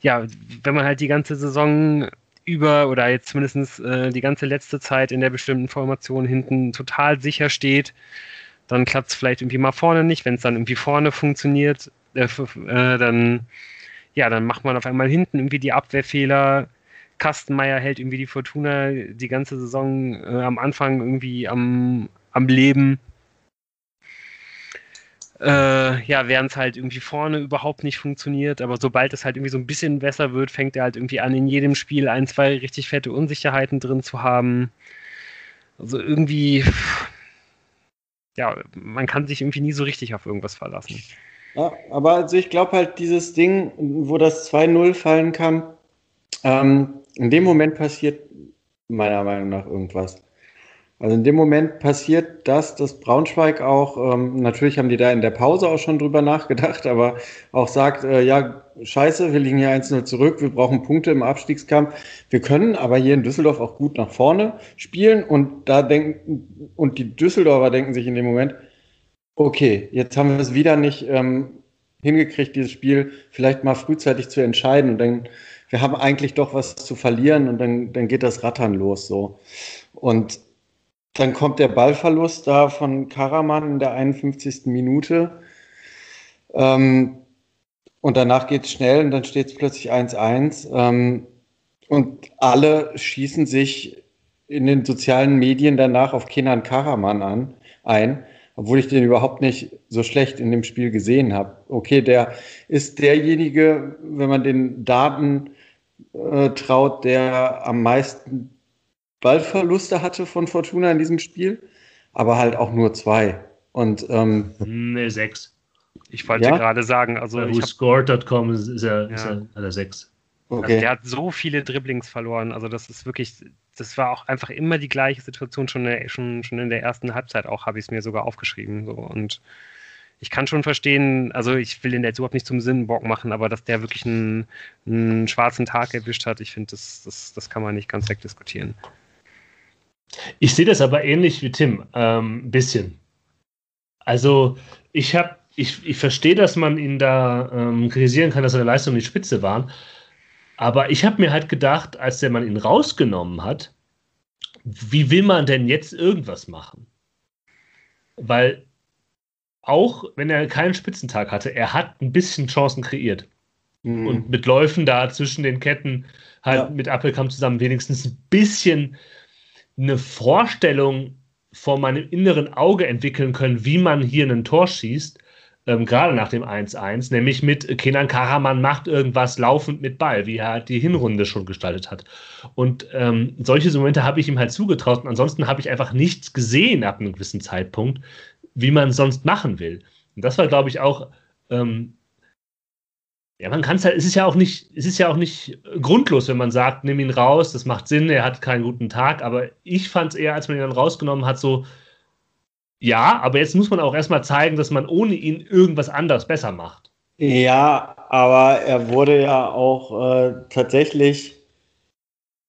ja, wenn man halt die ganze Saison über oder jetzt zumindest äh, die ganze letzte Zeit in der bestimmten Formation hinten total sicher steht, dann klappt es vielleicht irgendwie mal vorne nicht. Wenn es dann irgendwie vorne funktioniert, äh, äh, dann ja, dann macht man auf einmal hinten irgendwie die Abwehrfehler. Kastenmeier hält irgendwie die Fortuna die ganze Saison äh, am Anfang irgendwie am, am Leben. Äh, ja, während es halt irgendwie vorne überhaupt nicht funktioniert, aber sobald es halt irgendwie so ein bisschen besser wird, fängt er halt irgendwie an, in jedem Spiel ein, zwei richtig fette Unsicherheiten drin zu haben. Also irgendwie, ja, man kann sich irgendwie nie so richtig auf irgendwas verlassen. Ja, aber also ich glaube halt, dieses Ding, wo das 2-0 fallen kann, ähm, in dem Moment passiert meiner Meinung nach irgendwas. Also in dem Moment passiert das, dass Braunschweig auch, ähm, natürlich haben die da in der Pause auch schon drüber nachgedacht, aber auch sagt, äh, ja, scheiße, wir liegen hier 1-0 zurück, wir brauchen Punkte im Abstiegskampf. Wir können aber hier in Düsseldorf auch gut nach vorne spielen und da denken, und die Düsseldorfer denken sich in dem Moment, okay, jetzt haben wir es wieder nicht ähm, hingekriegt, dieses Spiel vielleicht mal frühzeitig zu entscheiden und dann, wir haben eigentlich doch was zu verlieren und dann, dann geht das Rattern los so. Und dann kommt der Ballverlust da von Karaman in der 51. Minute. Ähm, und danach geht es schnell und dann steht es plötzlich 1-1. Ähm, und alle schießen sich in den sozialen Medien danach auf Kenan Karaman an, ein obwohl ich den überhaupt nicht so schlecht in dem Spiel gesehen habe. Okay, der ist derjenige, wenn man den Daten äh, traut, der am meisten Ballverluste hatte von Fortuna in diesem Spiel, aber halt auch nur zwei. Und ähm, nee, sechs. Ich wollte ja? gerade sagen, also Bei whoscored.com ist, ist er, ja. ist er, er sechs. Okay. Also der hat so viele Dribblings verloren. Also das ist wirklich, das war auch einfach immer die gleiche Situation schon, in der, schon, schon in der ersten Halbzeit auch, habe ich es mir sogar aufgeschrieben. So. Und ich kann schon verstehen, also ich will den jetzt überhaupt nicht zum Sinnbock machen, aber dass der wirklich einen, einen schwarzen Tag erwischt hat, ich finde, das, das, das kann man nicht ganz wegdiskutieren. Ich sehe das aber ähnlich wie Tim, ein ähm, bisschen. Also ich habe, ich, ich verstehe, dass man ihn da ähm, kritisieren kann, dass seine Leistungen die Spitze waren. Aber ich habe mir halt gedacht, als der Mann ihn rausgenommen hat, wie will man denn jetzt irgendwas machen? Weil auch wenn er keinen Spitzentag hatte, er hat ein bisschen Chancen kreiert. Mhm. Und mit Läufen da zwischen den Ketten halt ja. mit Appelkamp zusammen wenigstens ein bisschen eine Vorstellung vor meinem inneren Auge entwickeln können, wie man hier ein Tor schießt ähm, gerade nach dem 1-1, nämlich mit Kenan Karaman macht irgendwas laufend mit Ball, wie er die Hinrunde schon gestaltet hat. Und ähm, solche Momente habe ich ihm halt zugetraut und ansonsten habe ich einfach nichts gesehen ab einem gewissen Zeitpunkt, wie man sonst machen will. Und das war, glaube ich, auch ähm, ja, man kann es halt, es ist ja auch nicht, es ist ja auch nicht grundlos, wenn man sagt, nimm ihn raus, das macht Sinn, er hat keinen guten Tag, aber ich fand es eher, als man ihn dann rausgenommen hat, so, ja, aber jetzt muss man auch erstmal zeigen, dass man ohne ihn irgendwas anderes besser macht. Ja, aber er wurde ja auch äh, tatsächlich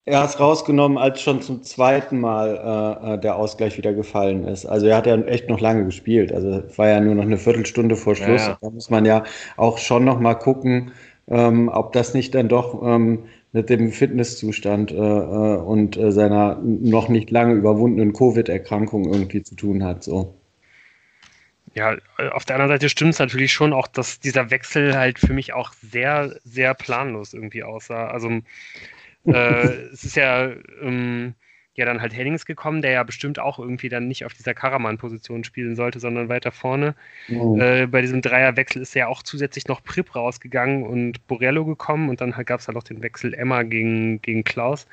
erst rausgenommen, als schon zum zweiten Mal äh, äh, der Ausgleich wieder gefallen ist. Also er hat ja echt noch lange gespielt. Also es war ja nur noch eine Viertelstunde vor Schluss. Ja, ja. Da muss man ja auch schon noch mal gucken, ähm, ob das nicht dann doch ähm, mit dem Fitnesszustand äh, äh und äh, seiner noch nicht lange überwundenen Covid-Erkrankung irgendwie zu tun hat. So. Ja, auf der anderen Seite stimmt es natürlich schon auch, dass dieser Wechsel halt für mich auch sehr, sehr planlos irgendwie aussah. Also äh, es ist ja ähm, ja dann halt Hennings gekommen, der ja bestimmt auch irgendwie dann nicht auf dieser Karaman-Position spielen sollte, sondern weiter vorne. Oh. Äh, bei diesem Dreierwechsel ist ja auch zusätzlich noch Prip rausgegangen und Borello gekommen und dann halt gab es halt auch den Wechsel Emma gegen, gegen Klaus.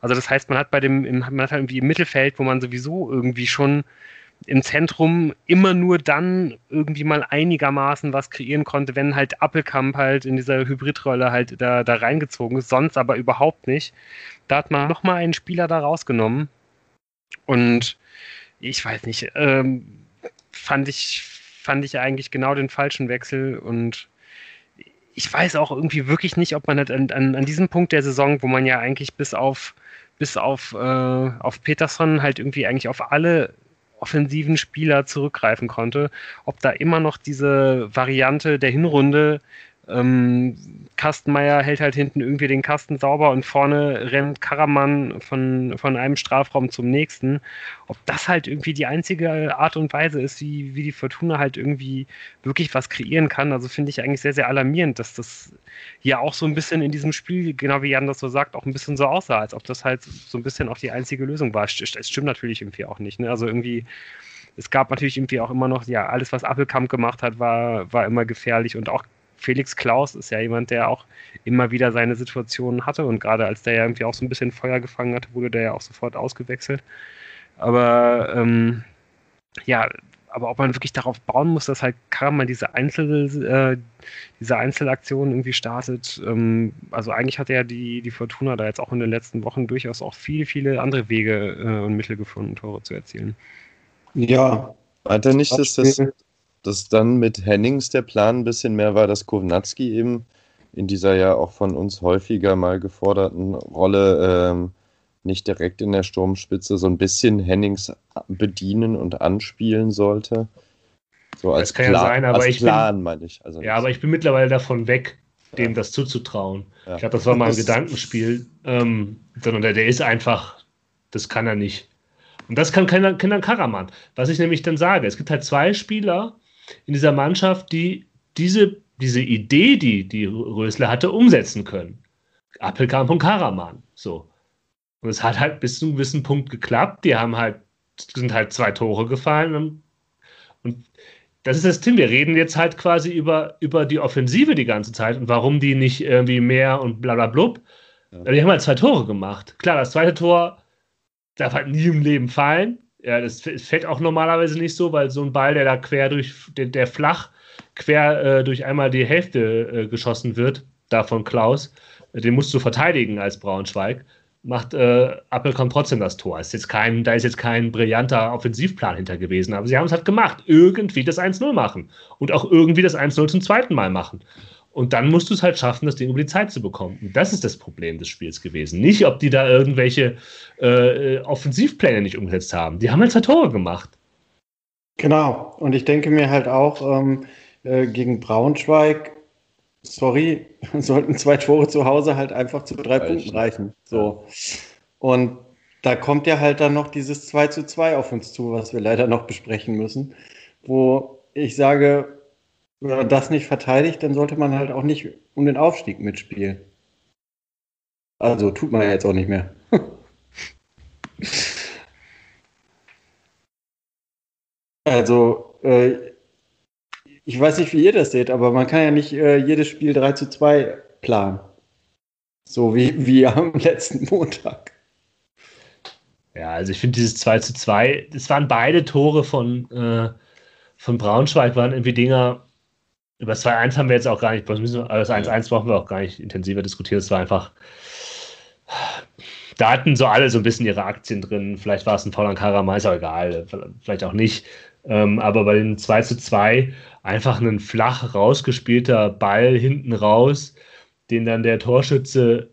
Also das heißt, man hat bei dem, man hat halt irgendwie im Mittelfeld, wo man sowieso irgendwie schon im Zentrum immer nur dann irgendwie mal einigermaßen was kreieren konnte, wenn halt Appelkamp halt in dieser Hybridrolle halt da, da reingezogen ist, sonst aber überhaupt nicht. Da hat man nochmal einen Spieler da rausgenommen und ich weiß nicht, ähm, fand ich, fand ich eigentlich genau den falschen Wechsel und ich weiß auch irgendwie wirklich nicht, ob man halt an, an, an diesem Punkt der Saison, wo man ja eigentlich bis auf bis auf, äh, auf Peterson halt irgendwie eigentlich auf alle offensiven Spieler zurückgreifen konnte. Ob da immer noch diese Variante der Hinrunde ähm, Kastenmeier hält halt hinten irgendwie den Kasten sauber und vorne rennt Karaman von, von einem Strafraum zum nächsten. Ob das halt irgendwie die einzige Art und Weise ist, wie, wie die Fortuna halt irgendwie wirklich was kreieren kann, also finde ich eigentlich sehr, sehr alarmierend, dass das ja auch so ein bisschen in diesem Spiel, genau wie Jan das so sagt, auch ein bisschen so aussah, als ob das halt so ein bisschen auch die einzige Lösung war. Es stimmt natürlich irgendwie auch nicht. Ne? Also irgendwie es gab natürlich irgendwie auch immer noch, ja, alles, was Appelkamp gemacht hat, war, war immer gefährlich und auch Felix Klaus ist ja jemand, der auch immer wieder seine Situationen hatte und gerade als der ja irgendwie auch so ein bisschen Feuer gefangen hatte, wurde der ja auch sofort ausgewechselt. Aber ähm, ja, aber ob man wirklich darauf bauen muss, dass halt Karaman diese Einzel, äh, diese Einzelaktion irgendwie startet. Ähm, also eigentlich hat ja die, die Fortuna da jetzt auch in den letzten Wochen durchaus auch viele, viele andere Wege äh, und Mittel gefunden, Tore zu erzielen. Ja. Hat er nicht, dass das, dass dann mit Hennings der Plan ein bisschen mehr war, dass Kovnatski eben in dieser ja auch von uns häufiger mal geforderten Rolle ähm, nicht direkt in der Sturmspitze so ein bisschen Hennings bedienen und anspielen sollte. So als, Plan, ja sein, als Plan, bin, meine ich. Also ja, aber ich bin mittlerweile davon weg, dem ja. das zuzutrauen. Ja. Ich glaube, das war mal ein Gedankenspiel, ähm, sondern der, der ist einfach, das kann er nicht. Und das kann keiner, keiner Karaman. Was ich nämlich dann sage, es gibt halt zwei Spieler, in dieser Mannschaft, die diese, diese Idee, die, die Rösler hatte, umsetzen können. Appelkamp und Karaman. So. Und es hat halt bis zu einem gewissen Punkt geklappt. Die haben halt, sind halt zwei Tore gefallen. Und, das ist das Tim. Wir reden jetzt halt quasi über, über die Offensive die ganze Zeit und warum die nicht irgendwie mehr und bla bla blub. Ja. Die haben halt zwei Tore gemacht. Klar, das zweite Tor darf halt nie im Leben fallen. Ja, das fällt auch normalerweise nicht so, weil so ein Ball, der da quer durch, der, der flach quer äh, durch einmal die Hälfte äh, geschossen wird, da von Klaus, den musst du verteidigen als Braunschweig, macht äh, Appelkamp trotzdem das Tor. Ist jetzt kein, da ist jetzt kein brillanter Offensivplan hinter gewesen, aber sie haben es halt gemacht. Irgendwie das 1-0 machen und auch irgendwie das 1-0 zum zweiten Mal machen. Und dann musst du es halt schaffen, das Ding über die Zeit zu bekommen. Und das ist das Problem des Spiels gewesen. Nicht, ob die da irgendwelche äh, Offensivpläne nicht umgesetzt haben. Die haben halt zwei Tore gemacht. Genau. Und ich denke mir halt auch, ähm, äh, gegen Braunschweig, sorry, sollten zwei Tore zu Hause halt einfach zu drei Reichen. Punkten reichen. So. Und da kommt ja halt dann noch dieses 2 zu 2 auf uns zu, was wir leider noch besprechen müssen, wo ich sage, wenn man das nicht verteidigt, dann sollte man halt auch nicht um den Aufstieg mitspielen. Also tut man ja jetzt auch nicht mehr. also, äh, ich weiß nicht, wie ihr das seht, aber man kann ja nicht äh, jedes Spiel 3 zu 2 planen. So wie, wie am letzten Montag. Ja, also ich finde dieses 2 zu 2, das waren beide Tore von, äh, von Braunschweig, waren irgendwie Dinger, über das 2-1 haben wir jetzt auch gar nicht, das 1-1 brauchen wir auch gar nicht intensiver diskutieren. Es war einfach, da hatten so alle so ein bisschen ihre Aktien drin. Vielleicht war es ein Foul an Karama, ist auch egal, vielleicht auch nicht. Ähm, aber bei den 2 zu 2 einfach ein flach rausgespielter Ball hinten raus, den dann der Torschütze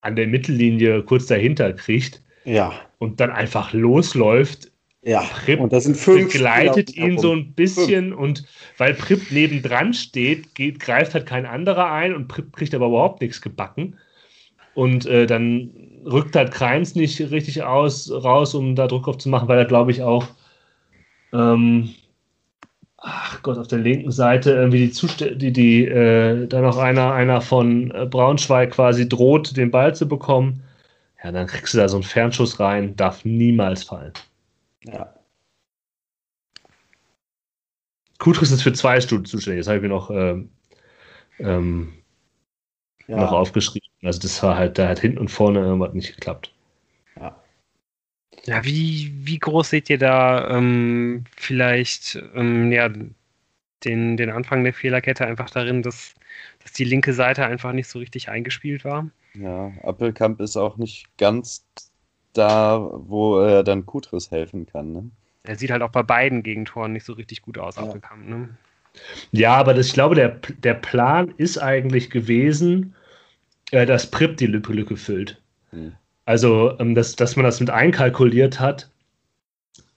an der Mittellinie kurz dahinter kriegt. Ja. Und dann einfach losläuft ja, Prip und das sind fünf begleitet ihn so ein bisschen fünf. und weil Prip nebendran steht, geht, greift halt kein anderer ein und Prip kriegt aber überhaupt nichts gebacken. und äh, dann rückt halt Kreins nicht richtig aus, raus, um da Druck aufzumachen, weil er, glaube ich, auch ähm, ach Gott, auf der linken Seite irgendwie die Zustände, die, die äh, da noch einer, einer von äh, Braunschweig quasi droht, den Ball zu bekommen. Ja, dann kriegst du da so einen Fernschuss rein, darf niemals fallen. Ja. Kutris ist für zwei Stunden zuständig, das habe ich mir noch, ähm, ähm, ja. noch aufgeschrieben. Also das war halt, da hat hinten und vorne irgendwas nicht geklappt. Ja. Ja, wie, wie groß seht ihr da ähm, vielleicht ähm, ja, den, den Anfang der Fehlerkette einfach darin, dass, dass die linke Seite einfach nicht so richtig eingespielt war? Ja, Appelkamp ist auch nicht ganz da, wo er dann Kutris helfen kann. Ne? Er sieht halt auch bei beiden Gegentoren nicht so richtig gut aus, ja. Appelkamp. Ne? Ja, aber das, ich glaube, der, der Plan ist eigentlich gewesen, äh, dass Prip die Lücke, Lücke füllt. Hm. Also, ähm, dass, dass man das mit einkalkuliert hat,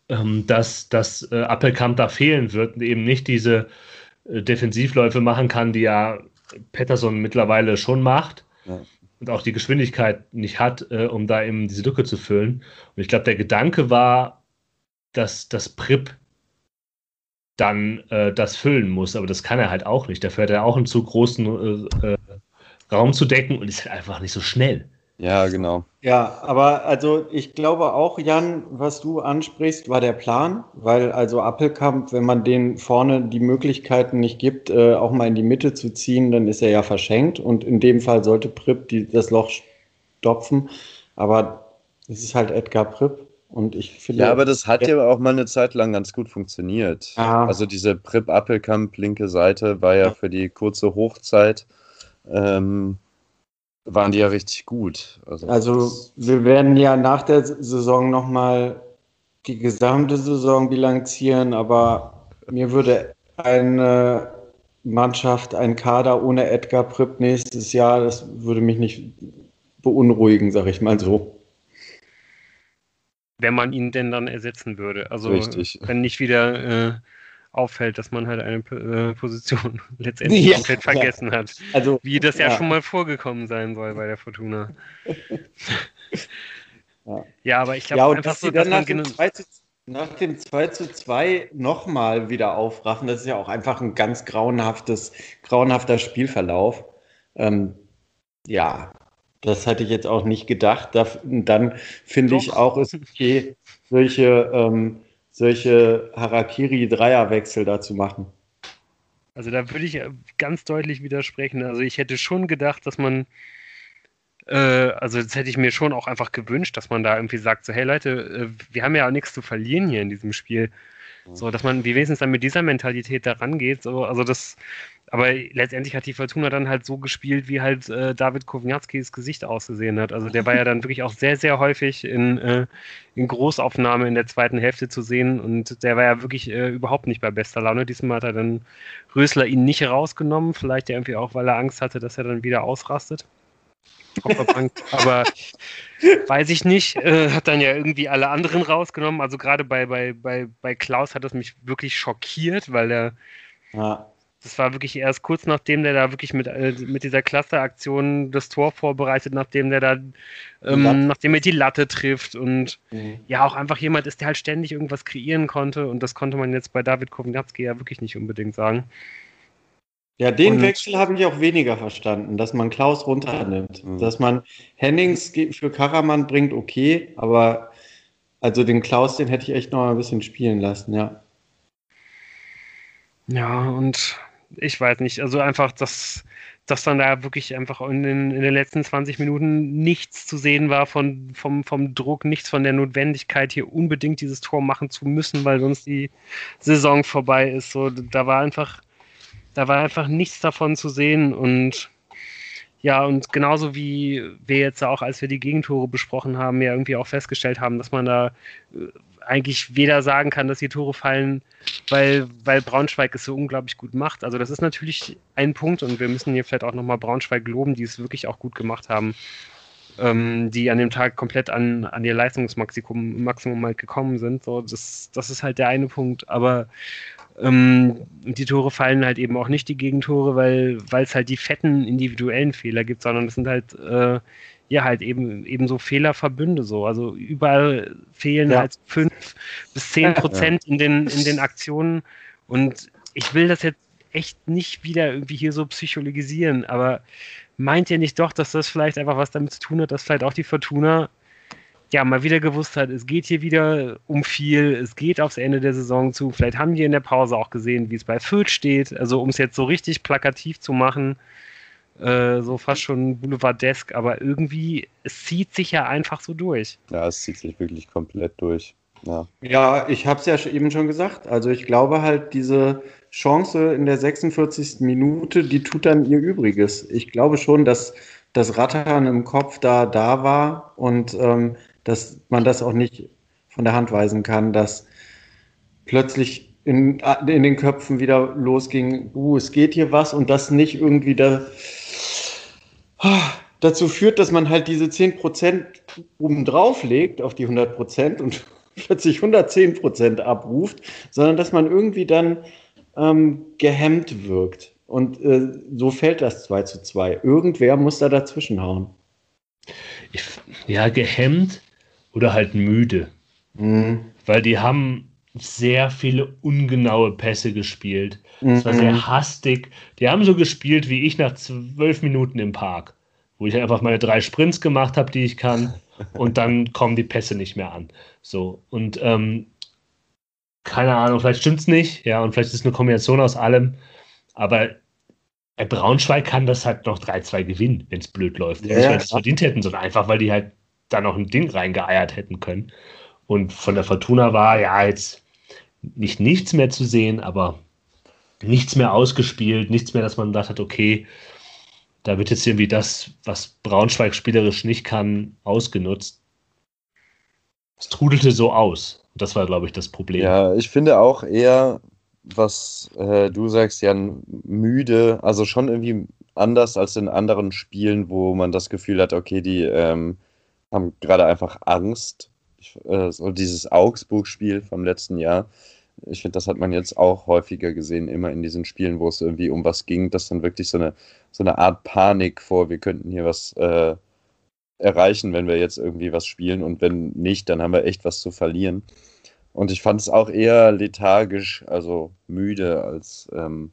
ähm, dass, dass äh, Appelkamp da fehlen wird und eben nicht diese äh, Defensivläufe machen kann, die ja Pettersson mittlerweile schon macht. Ja. Und auch die Geschwindigkeit nicht hat, äh, um da eben diese Lücke zu füllen. Und ich glaube, der Gedanke war, dass das Prip dann äh, das füllen muss, aber das kann er halt auch nicht. Dafür hat er auch einen zu großen äh, äh, Raum zu decken und ist halt einfach nicht so schnell. Ja, genau. Ja, aber also ich glaube auch, Jan, was du ansprichst, war der Plan, weil also Appelkamp, wenn man den vorne die Möglichkeiten nicht gibt, äh, auch mal in die Mitte zu ziehen, dann ist er ja verschenkt und in dem Fall sollte Pripp die, das Loch stopfen, aber es ist halt Edgar Pripp und ich finde. Ja, aber das hat ja auch mal eine Zeit lang ganz gut funktioniert. Ah. Also diese Pripp Appelkamp linke Seite war ja für die kurze Hochzeit ähm, waren die ja richtig gut. Also, also wir werden ja nach der Saison nochmal die gesamte Saison bilanzieren, aber mir würde eine Mannschaft, ein Kader ohne Edgar Pripp nächstes Jahr, das würde mich nicht beunruhigen, sag ich mal so. Wenn man ihn denn dann ersetzen würde. Also Richtig. wenn nicht wieder äh, auffällt, dass man halt eine äh, Position letztendlich ja, komplett vergessen ja. hat. Also, Wie das ja. ja. schon mal vorgekommen sein soll bei der Fortuna. ja. aber ich glaube einfach so, dass man zu, nach dem 2 zu 2 nochmal wieder aufraffen, das ist ja auch einfach ein ganz grauenhaftes, grauenhafter Spielverlauf. Ähm, ja, das hatte ich jetzt auch nicht gedacht. Da, dann finde ich auch, ist okay, solche ähm, solche Harakiri-Dreierwechsel da zu machen. Also da würde ich ganz deutlich widersprechen. Also ich hätte schon gedacht, dass man, äh, also das hätte ich mir schon auch einfach gewünscht, dass man da irgendwie sagt, so hey Leute, äh, wir haben ja auch nichts zu verlieren hier in diesem Spiel. So, dass man wie wenigstens dann mit dieser Mentalität da rangeht. So, also das, aber letztendlich hat die Fortuna dann halt so gespielt, wie halt äh, David Kowniatskis Gesicht ausgesehen hat. Also der war ja dann wirklich auch sehr, sehr häufig in, äh, in Großaufnahme in der zweiten Hälfte zu sehen und der war ja wirklich äh, überhaupt nicht bei bester Laune. Diesmal hat er dann Rösler ihn nicht rausgenommen, vielleicht irgendwie auch, weil er Angst hatte, dass er dann wieder ausrastet. Aber weiß ich nicht. Äh, hat dann ja irgendwie alle anderen rausgenommen. Also gerade bei, bei, bei, bei Klaus hat das mich wirklich schockiert, weil er. Ja. Das war wirklich erst kurz nachdem der da wirklich mit, äh, mit dieser Clusteraktion das Tor vorbereitet, nachdem der da, ähm, nachdem er die Latte trifft und mhm. ja auch einfach jemand ist, der halt ständig irgendwas kreieren konnte und das konnte man jetzt bei David Kovnatski ja wirklich nicht unbedingt sagen. Ja, den und Wechsel habe ich auch weniger verstanden, dass man Klaus runternimmt. Mhm. Dass man Hennings für Karaman bringt, okay, aber also den Klaus, den hätte ich echt noch ein bisschen spielen lassen, ja. Ja, und ich weiß nicht, also einfach, dass, dass dann da wirklich einfach in den, in den letzten 20 Minuten nichts zu sehen war von, vom, vom Druck, nichts von der Notwendigkeit, hier unbedingt dieses Tor machen zu müssen, weil sonst die Saison vorbei ist. So, da war einfach da war einfach nichts davon zu sehen und ja, und genauso wie wir jetzt auch, als wir die Gegentore besprochen haben, ja irgendwie auch festgestellt haben, dass man da äh, eigentlich weder sagen kann, dass die Tore fallen, weil, weil Braunschweig es so unglaublich gut macht. Also das ist natürlich ein Punkt und wir müssen hier vielleicht auch nochmal Braunschweig loben, die es wirklich auch gut gemacht haben. ähm, die an dem Tag komplett an, an ihr Leistungsmaximum Maximum halt gekommen sind. So, das, das ist halt der eine Punkt. Aber ähm, die Tore fallen halt eben auch nicht die Gegentore, weil es halt die fetten individuellen Fehler gibt, sondern es sind halt äh, ja halt eben eben so Fehlerverbünde so. Also überall fehlen ja. halt fünf bis zehn Prozent ja. in den in den Aktionen und ich will das jetzt echt nicht wieder irgendwie hier so psychologisieren, aber meint ihr nicht doch, dass das vielleicht einfach was damit zu tun hat, dass vielleicht auch die Fortuna ja mal wieder gewusst hat, es geht hier wieder um viel, es geht aufs Ende der Saison zu. Vielleicht haben die in der Pause auch gesehen, wie es bei Fürth steht. Also um es jetzt so richtig plakativ zu machen, äh, so fast schon Boulevardesk, aber irgendwie, es zieht sich ja einfach so durch. Ja, es zieht sich wirklich komplett durch. Ja, ja ich habe es ja eben schon gesagt. Also ich glaube halt, diese Chance in der 46. Minute, die tut dann ihr Übriges. Ich glaube schon, dass das Rattern im Kopf da da war und ähm, dass man das auch nicht von der Hand weisen kann, dass plötzlich in, in den Köpfen wieder losging, uh, es geht hier was und das nicht irgendwie da, dazu führt, dass man halt diese 10% oben drauf legt auf die 100% und plötzlich 110% abruft, sondern dass man irgendwie dann ähm, gehemmt wirkt. Und äh, so fällt das 2 zu 2. Irgendwer muss da dazwischen hauen. Ich, ja, gehemmt oder halt müde. Mhm. Weil die haben sehr viele ungenaue Pässe gespielt. Es war sehr mhm. hastig. Die haben so gespielt wie ich nach zwölf Minuten im Park, wo ich einfach meine drei Sprints gemacht habe, die ich kann, und dann kommen die Pässe nicht mehr an. So und ähm, keine Ahnung, vielleicht stimmt es nicht, ja, und vielleicht ist es eine Kombination aus allem, aber Braunschweig kann das halt noch 3-2 gewinnen, wenn es blöd läuft. Ja, nicht, weil sie es verdient hätten, sondern einfach, weil die halt da noch ein Ding reingeeiert hätten können. Und von der Fortuna war ja jetzt nicht nichts mehr zu sehen, aber nichts mehr ausgespielt, nichts mehr, dass man gedacht hat, okay, da wird jetzt irgendwie das, was Braunschweig spielerisch nicht kann, ausgenutzt. Es trudelte so aus. Das war, glaube ich, das Problem. Ja, ich finde auch eher, was äh, du sagst, Jan, müde, also schon irgendwie anders als in anderen Spielen, wo man das Gefühl hat, okay, die ähm, haben gerade einfach Angst. Ich, äh, so dieses Augsburg-Spiel vom letzten Jahr. Ich finde, das hat man jetzt auch häufiger gesehen, immer in diesen Spielen, wo es irgendwie um was ging, dass dann wirklich so eine, so eine Art Panik vor, wir könnten hier was äh, erreichen, wenn wir jetzt irgendwie was spielen und wenn nicht, dann haben wir echt was zu verlieren. Und ich fand es auch eher lethargisch, also müde als ähm,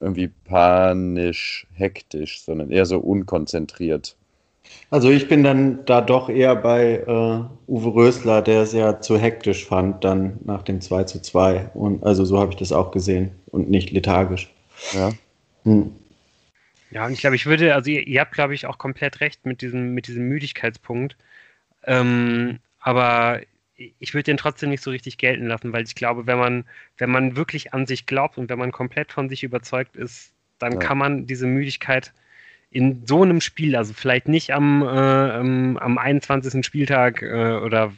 irgendwie panisch, hektisch, sondern eher so unkonzentriert. Also ich bin dann da doch eher bei äh, Uwe Rösler, der es ja zu hektisch fand, dann nach dem 2 zu 2. Und also so habe ich das auch gesehen und nicht lethargisch. Ja. Hm. Ja, und ich glaube, ich würde, also ihr, ihr habt, glaube ich, auch komplett recht mit diesem, mit diesem Müdigkeitspunkt. Ähm, aber ich würde den trotzdem nicht so richtig gelten lassen, weil ich glaube, wenn man, wenn man wirklich an sich glaubt und wenn man komplett von sich überzeugt ist, dann ja. kann man diese Müdigkeit in so einem Spiel, also vielleicht nicht am, äh, am 21. Spieltag äh, oder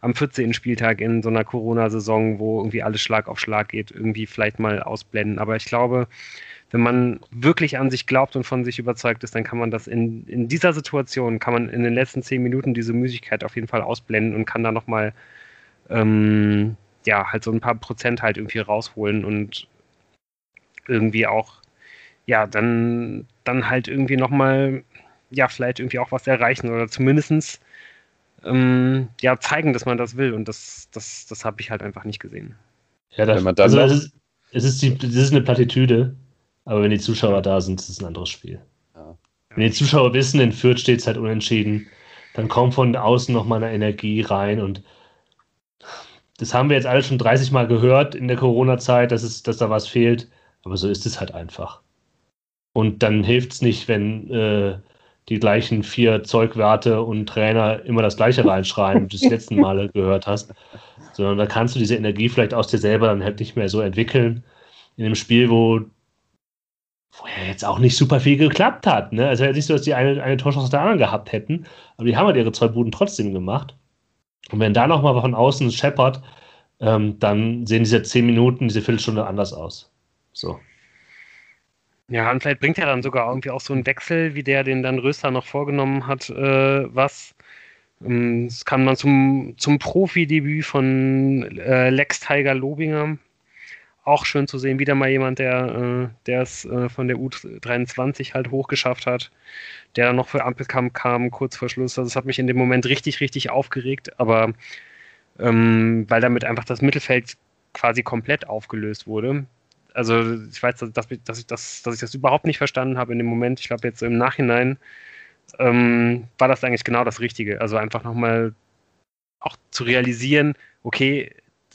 am 14. Spieltag in so einer Corona-Saison, wo irgendwie alles Schlag auf Schlag geht, irgendwie vielleicht mal ausblenden. Aber ich glaube, wenn man wirklich an sich glaubt und von sich überzeugt ist, dann kann man das in, in dieser Situation, kann man in den letzten zehn Minuten diese Müdigkeit auf jeden Fall ausblenden und kann da nochmal, ähm, ja, halt so ein paar Prozent halt irgendwie rausholen und irgendwie auch ja, dann, dann halt irgendwie nochmal, ja, vielleicht irgendwie auch was erreichen oder zumindestens ähm, ja, zeigen, dass man das will. Und das, das, das habe ich halt einfach nicht gesehen. Ja, das, also es ist, es ist, die, das ist eine Plattitüde, aber wenn die Zuschauer da sind, ist es ein anderes Spiel. Ja. Wenn die Zuschauer wissen, in Fürth steht es halt unentschieden, dann kommt von außen nochmal eine Energie rein und das haben wir jetzt alle schon 30 Mal gehört in der Corona-Zeit, dass, dass da was fehlt, aber so ist es halt einfach. Und dann hilft es nicht, wenn äh, die gleichen vier Zeugwerte und Trainer immer das Gleiche reinschreien, wie du das letzten Male gehört hast. Sondern da kannst du diese Energie vielleicht aus dir selber dann halt nicht mehr so entwickeln. In einem Spiel, wo, wo ja jetzt auch nicht super viel geklappt hat. Ne? Also jetzt nicht so, dass die eine, eine Torschance aus der anderen gehabt hätten, aber die haben halt ihre zwei Buden trotzdem gemacht. Und wenn da nochmal von außen scheppert, ähm, dann sehen diese zehn Minuten, diese Viertelstunde anders aus. So. Ja, und vielleicht bringt er dann sogar irgendwie auch so einen Wechsel, wie der, den dann Röster noch vorgenommen hat, äh, was. Ähm, es kam dann zum, zum Profi-Debüt von äh, Lex Tiger Lobinger. Auch schön zu sehen, wieder mal jemand, der äh, es äh, von der U23 halt hochgeschafft hat, der dann noch für Ampelkamp kam, kurz vor Schluss. Also, das hat mich in dem Moment richtig, richtig aufgeregt, aber ähm, weil damit einfach das Mittelfeld quasi komplett aufgelöst wurde. Also ich weiß, dass, dass, ich, das, dass ich das überhaupt nicht verstanden habe in dem Moment. Ich glaube, jetzt im Nachhinein ähm, war das eigentlich genau das Richtige. Also einfach nochmal auch zu realisieren, okay,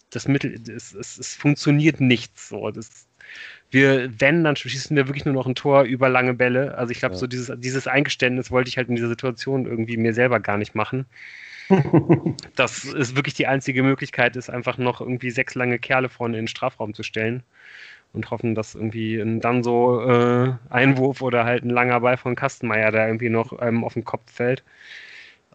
das Mittel, es, es, es funktioniert nichts. So. Das, wir, wenn, dann schießen wir wirklich nur noch ein Tor über lange Bälle. Also ich glaube, ja. so dieses, dieses Eingeständnis wollte ich halt in dieser Situation irgendwie mir selber gar nicht machen. das ist wirklich die einzige Möglichkeit, ist einfach noch irgendwie sechs lange Kerle vorne in den Strafraum zu stellen und hoffen, dass irgendwie ein, dann so äh, Einwurf oder halt ein langer Ball von Kastenmeier da irgendwie noch ähm, auf den Kopf fällt.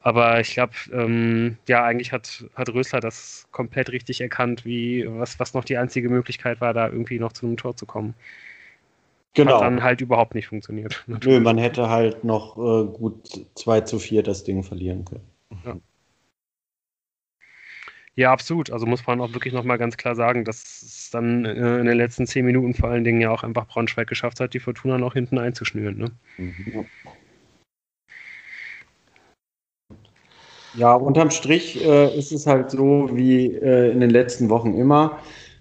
Aber ich glaube, ähm, ja, eigentlich hat, hat Rösler das komplett richtig erkannt, wie, was, was noch die einzige Möglichkeit war, da irgendwie noch zu einem Tor zu kommen. Genau. Hat dann halt überhaupt nicht funktioniert. Nö, man hätte halt noch äh, gut 2 zu 4 das Ding verlieren können. Ja. Absolut. Also muss man auch wirklich nochmal ganz klar sagen, dass es dann äh, in den letzten zehn Minuten vor allen Dingen ja auch einfach Braunschweig geschafft hat, die Fortuna noch hinten einzuschnüren. Ne? Mhm. Ja, unterm Strich äh, ist es halt so wie äh, in den letzten Wochen immer,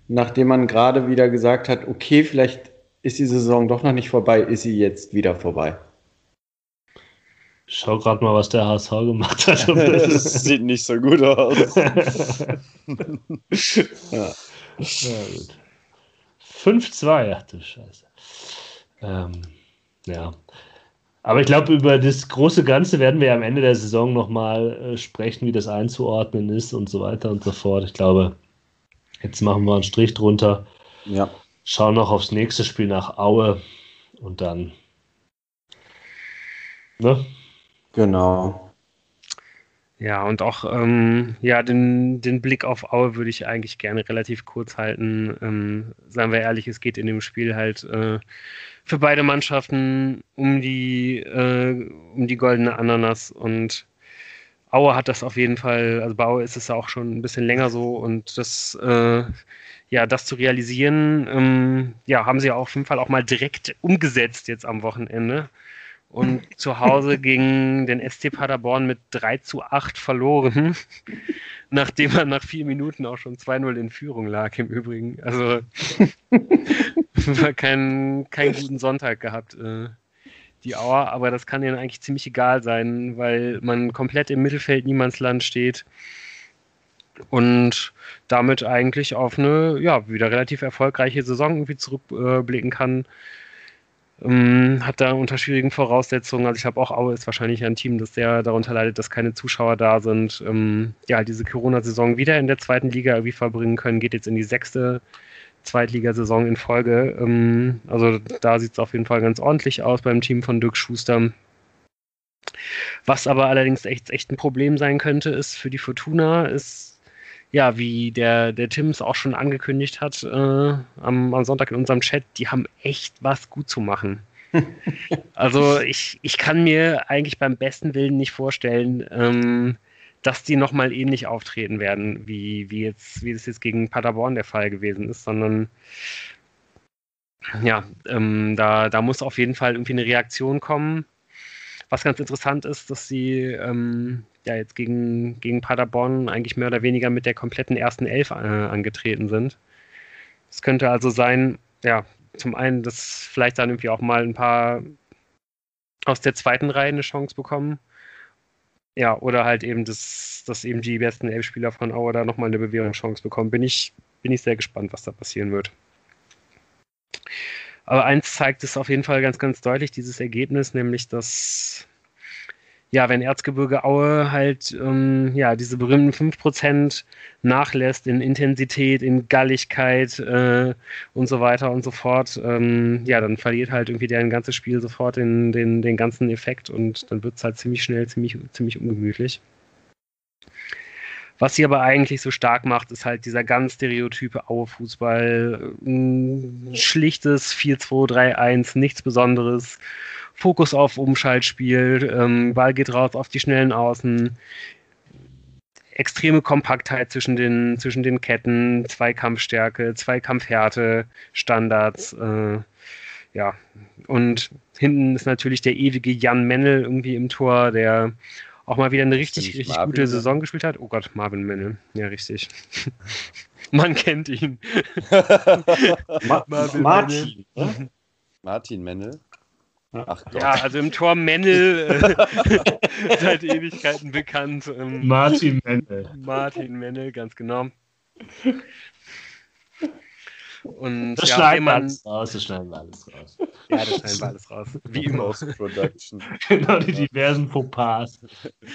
nachdem man gerade wieder gesagt hat, okay, vielleicht ist die Saison doch noch nicht vorbei, ist sie jetzt wieder vorbei. Schau gerade mal, was der HSV gemacht hat. das sieht nicht so gut aus. ja. ja, gut. 5-2, ach du Scheiße. Ähm, ja. Aber ich glaube, über das große Ganze werden wir am Ende der Saison nochmal äh, sprechen, wie das einzuordnen ist und so weiter und so fort. Ich glaube, jetzt machen wir einen Strich drunter. Ja. Schauen noch aufs nächste Spiel nach Aue und dann. Ne? Genau. Ja, und auch ähm, ja, den, den Blick auf Aue würde ich eigentlich gerne relativ kurz halten. Ähm, seien wir ehrlich, es geht in dem Spiel halt äh, für beide Mannschaften um die, äh, um die goldene Ananas und Aue hat das auf jeden Fall, also bei Aue ist es ja auch schon ein bisschen länger so und das, äh, ja, das zu realisieren, ähm, ja, haben sie auf jeden Fall auch mal direkt umgesetzt jetzt am Wochenende und zu Hause gegen den ST Paderborn mit 3 zu 8 verloren, nachdem er nach vier Minuten auch schon 2-0 in Führung lag im Übrigen. Also war keinen kein guten Sonntag gehabt, äh, die Auer, aber das kann ihnen eigentlich ziemlich egal sein, weil man komplett im Mittelfeld Niemandsland steht und damit eigentlich auf eine ja, wieder relativ erfolgreiche Saison irgendwie zurückblicken kann ähm, hat da unter schwierigen Voraussetzungen, also ich habe auch Aue ist wahrscheinlich ein Team, das sehr darunter leidet, dass keine Zuschauer da sind, ähm, ja, diese Corona-Saison wieder in der zweiten Liga irgendwie verbringen können, geht jetzt in die sechste Zweitligasaison in Folge. Ähm, also da sieht es auf jeden Fall ganz ordentlich aus beim Team von Dirk Schuster. Was aber allerdings echt, echt ein Problem sein könnte, ist für die Fortuna, ist ja, wie der, der Tim es auch schon angekündigt hat äh, am, am Sonntag in unserem Chat, die haben echt was gut zu machen. also ich, ich kann mir eigentlich beim besten Willen nicht vorstellen, ähm, dass die nochmal ähnlich auftreten werden, wie, wie, jetzt, wie es jetzt gegen Paderborn der Fall gewesen ist, sondern ja, ähm, da, da muss auf jeden Fall irgendwie eine Reaktion kommen. Was ganz interessant ist, dass sie ähm, ja jetzt gegen, gegen Paderborn eigentlich mehr oder weniger mit der kompletten ersten Elf äh, angetreten sind. Es könnte also sein, ja, zum einen, dass vielleicht dann irgendwie auch mal ein paar aus der zweiten Reihe eine Chance bekommen. Ja, oder halt eben, dass, dass eben die besten Elf-Spieler von Auer da nochmal eine Bewährungschance bekommen. Bin ich, bin ich sehr gespannt, was da passieren wird. Aber eins zeigt es auf jeden Fall ganz, ganz deutlich, dieses Ergebnis, nämlich dass ja, wenn Erzgebirge Aue halt ähm, ja, diese berühmten 5% nachlässt in Intensität, in Galligkeit äh, und so weiter und so fort, ähm, ja, dann verliert halt irgendwie deren ganzes Spiel sofort den, den, den ganzen Effekt und dann wird es halt ziemlich schnell, ziemlich, ziemlich ungemütlich. Was sie aber eigentlich so stark macht, ist halt dieser ganz stereotype Aue-Fußball. Schlichtes 4-2-3-1, nichts Besonderes. Fokus auf Umschaltspiel, ähm, Ball geht raus auf die schnellen Außen. Extreme Kompaktheit zwischen den, zwischen den Ketten, Zweikampfstärke, Zweikampfhärte, Standards. Äh, ja, und hinten ist natürlich der ewige Jan Mennel irgendwie im Tor, der auch mal wieder eine richtig, richtig Marvin, gute Saison gespielt hat. Oh Gott, Marvin Mennel. Ja, richtig. Man kennt ihn. Ma Martin. Ne? Martin Mennel. Ach Gott. Ja, also im Tor Mennel äh, seit Ewigkeiten bekannt. Ähm, Martin Mennel. Martin Mennel, ganz genau. Und das ja, schneiden wir alles raus, das schneiden wir alles raus. Ja, das schneiden wir alles raus. Wie immer. Post-Production. genau, die diversen Fauxpas.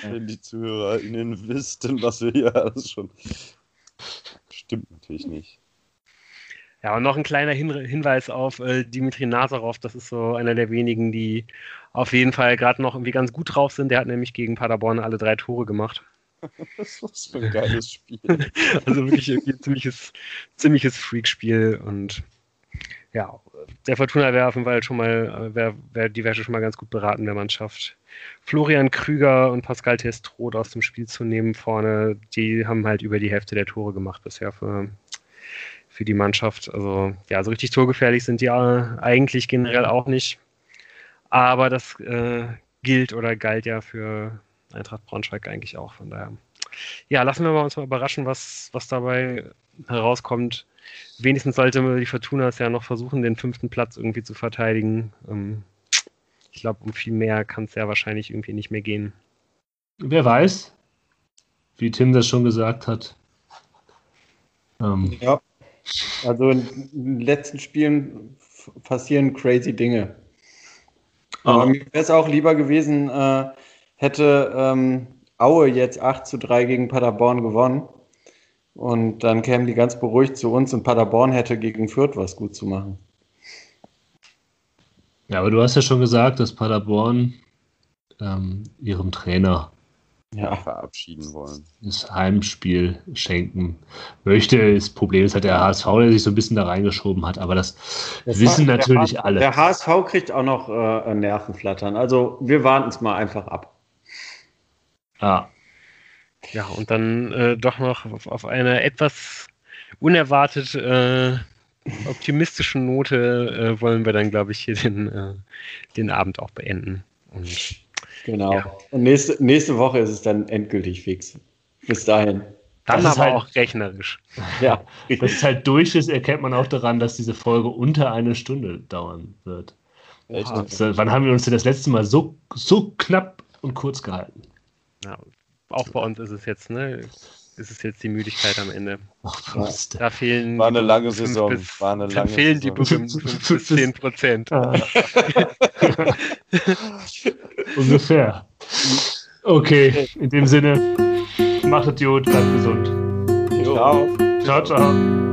Wenn die ZuhörerInnen wüssten, was wir hier alles schon. Stimmt natürlich nicht. Ja, und noch ein kleiner Hin Hinweis auf äh, Dimitri Nazarov. Das ist so einer der wenigen, die auf jeden Fall gerade noch irgendwie ganz gut drauf sind. Der hat nämlich gegen Paderborn alle drei Tore gemacht. Was für ein geiles Spiel. also wirklich ein ziemliches, ziemliches Freak-Spiel und ja, der Fortuna wäre auf jeden Fall schon mal, wäre wär, die wäre schon mal ganz gut beraten, wenn man es schafft. Florian Krüger und Pascal Testroth aus dem Spiel zu nehmen vorne, die haben halt über die Hälfte der Tore gemacht bisher für, für die Mannschaft. Also ja, so richtig torgefährlich sind die eigentlich generell auch nicht. Aber das äh, gilt oder galt ja für Eintracht Braunschweig eigentlich auch. Von daher, ja, lassen wir uns mal überraschen, was, was dabei herauskommt. Wenigstens sollte die Fortuna es ja noch versuchen, den fünften Platz irgendwie zu verteidigen. Ähm, ich glaube, um viel mehr kann es ja wahrscheinlich irgendwie nicht mehr gehen. Wer weiß, wie Tim das schon gesagt hat. Ähm. Ja, also in den letzten Spielen passieren crazy Dinge. Aber oh. mir wäre es auch lieber gewesen, äh, hätte ähm, Aue jetzt 8 zu 3 gegen Paderborn gewonnen. Und dann kämen die ganz beruhigt zu uns und Paderborn hätte gegen Fürth was gut zu machen. Ja, aber du hast ja schon gesagt, dass Paderborn ähm, ihrem Trainer ja. verabschieden wollen. Das Heimspiel schenken möchte. Das Problem ist halt der HSV, der sich so ein bisschen da reingeschoben hat, aber das, das wissen natürlich HSV, alle. Der HSV kriegt auch noch äh, Nervenflattern. Also wir warten es mal einfach ab. Ja. Ja, und dann äh, doch noch auf, auf eine etwas unerwartet äh, optimistischen Note äh, wollen wir dann, glaube ich, hier den, äh, den Abend auch beenden. Und, genau. Ja. Und nächste, nächste Woche ist es dann endgültig fix. Bis dahin. Dann das aber halt, auch rechnerisch. Ja. Dass es halt durch ist, erkennt man auch daran, dass diese Folge unter eine Stunde dauern wird. Also, wann haben wir uns denn das letzte Mal so, so knapp und kurz gehalten? Ja, auch bei uns ist es jetzt, ne? Ist es jetzt die Müdigkeit am Ende. Ja. Da fehlen. War eine lange Saison. Bis, War eine lange fehlen Saison. die berühmten 5 bis 10 Prozent. Ungefähr. Okay, in dem Sinne, macht es gut, bleibt gesund. Ciao. Ciao, ciao.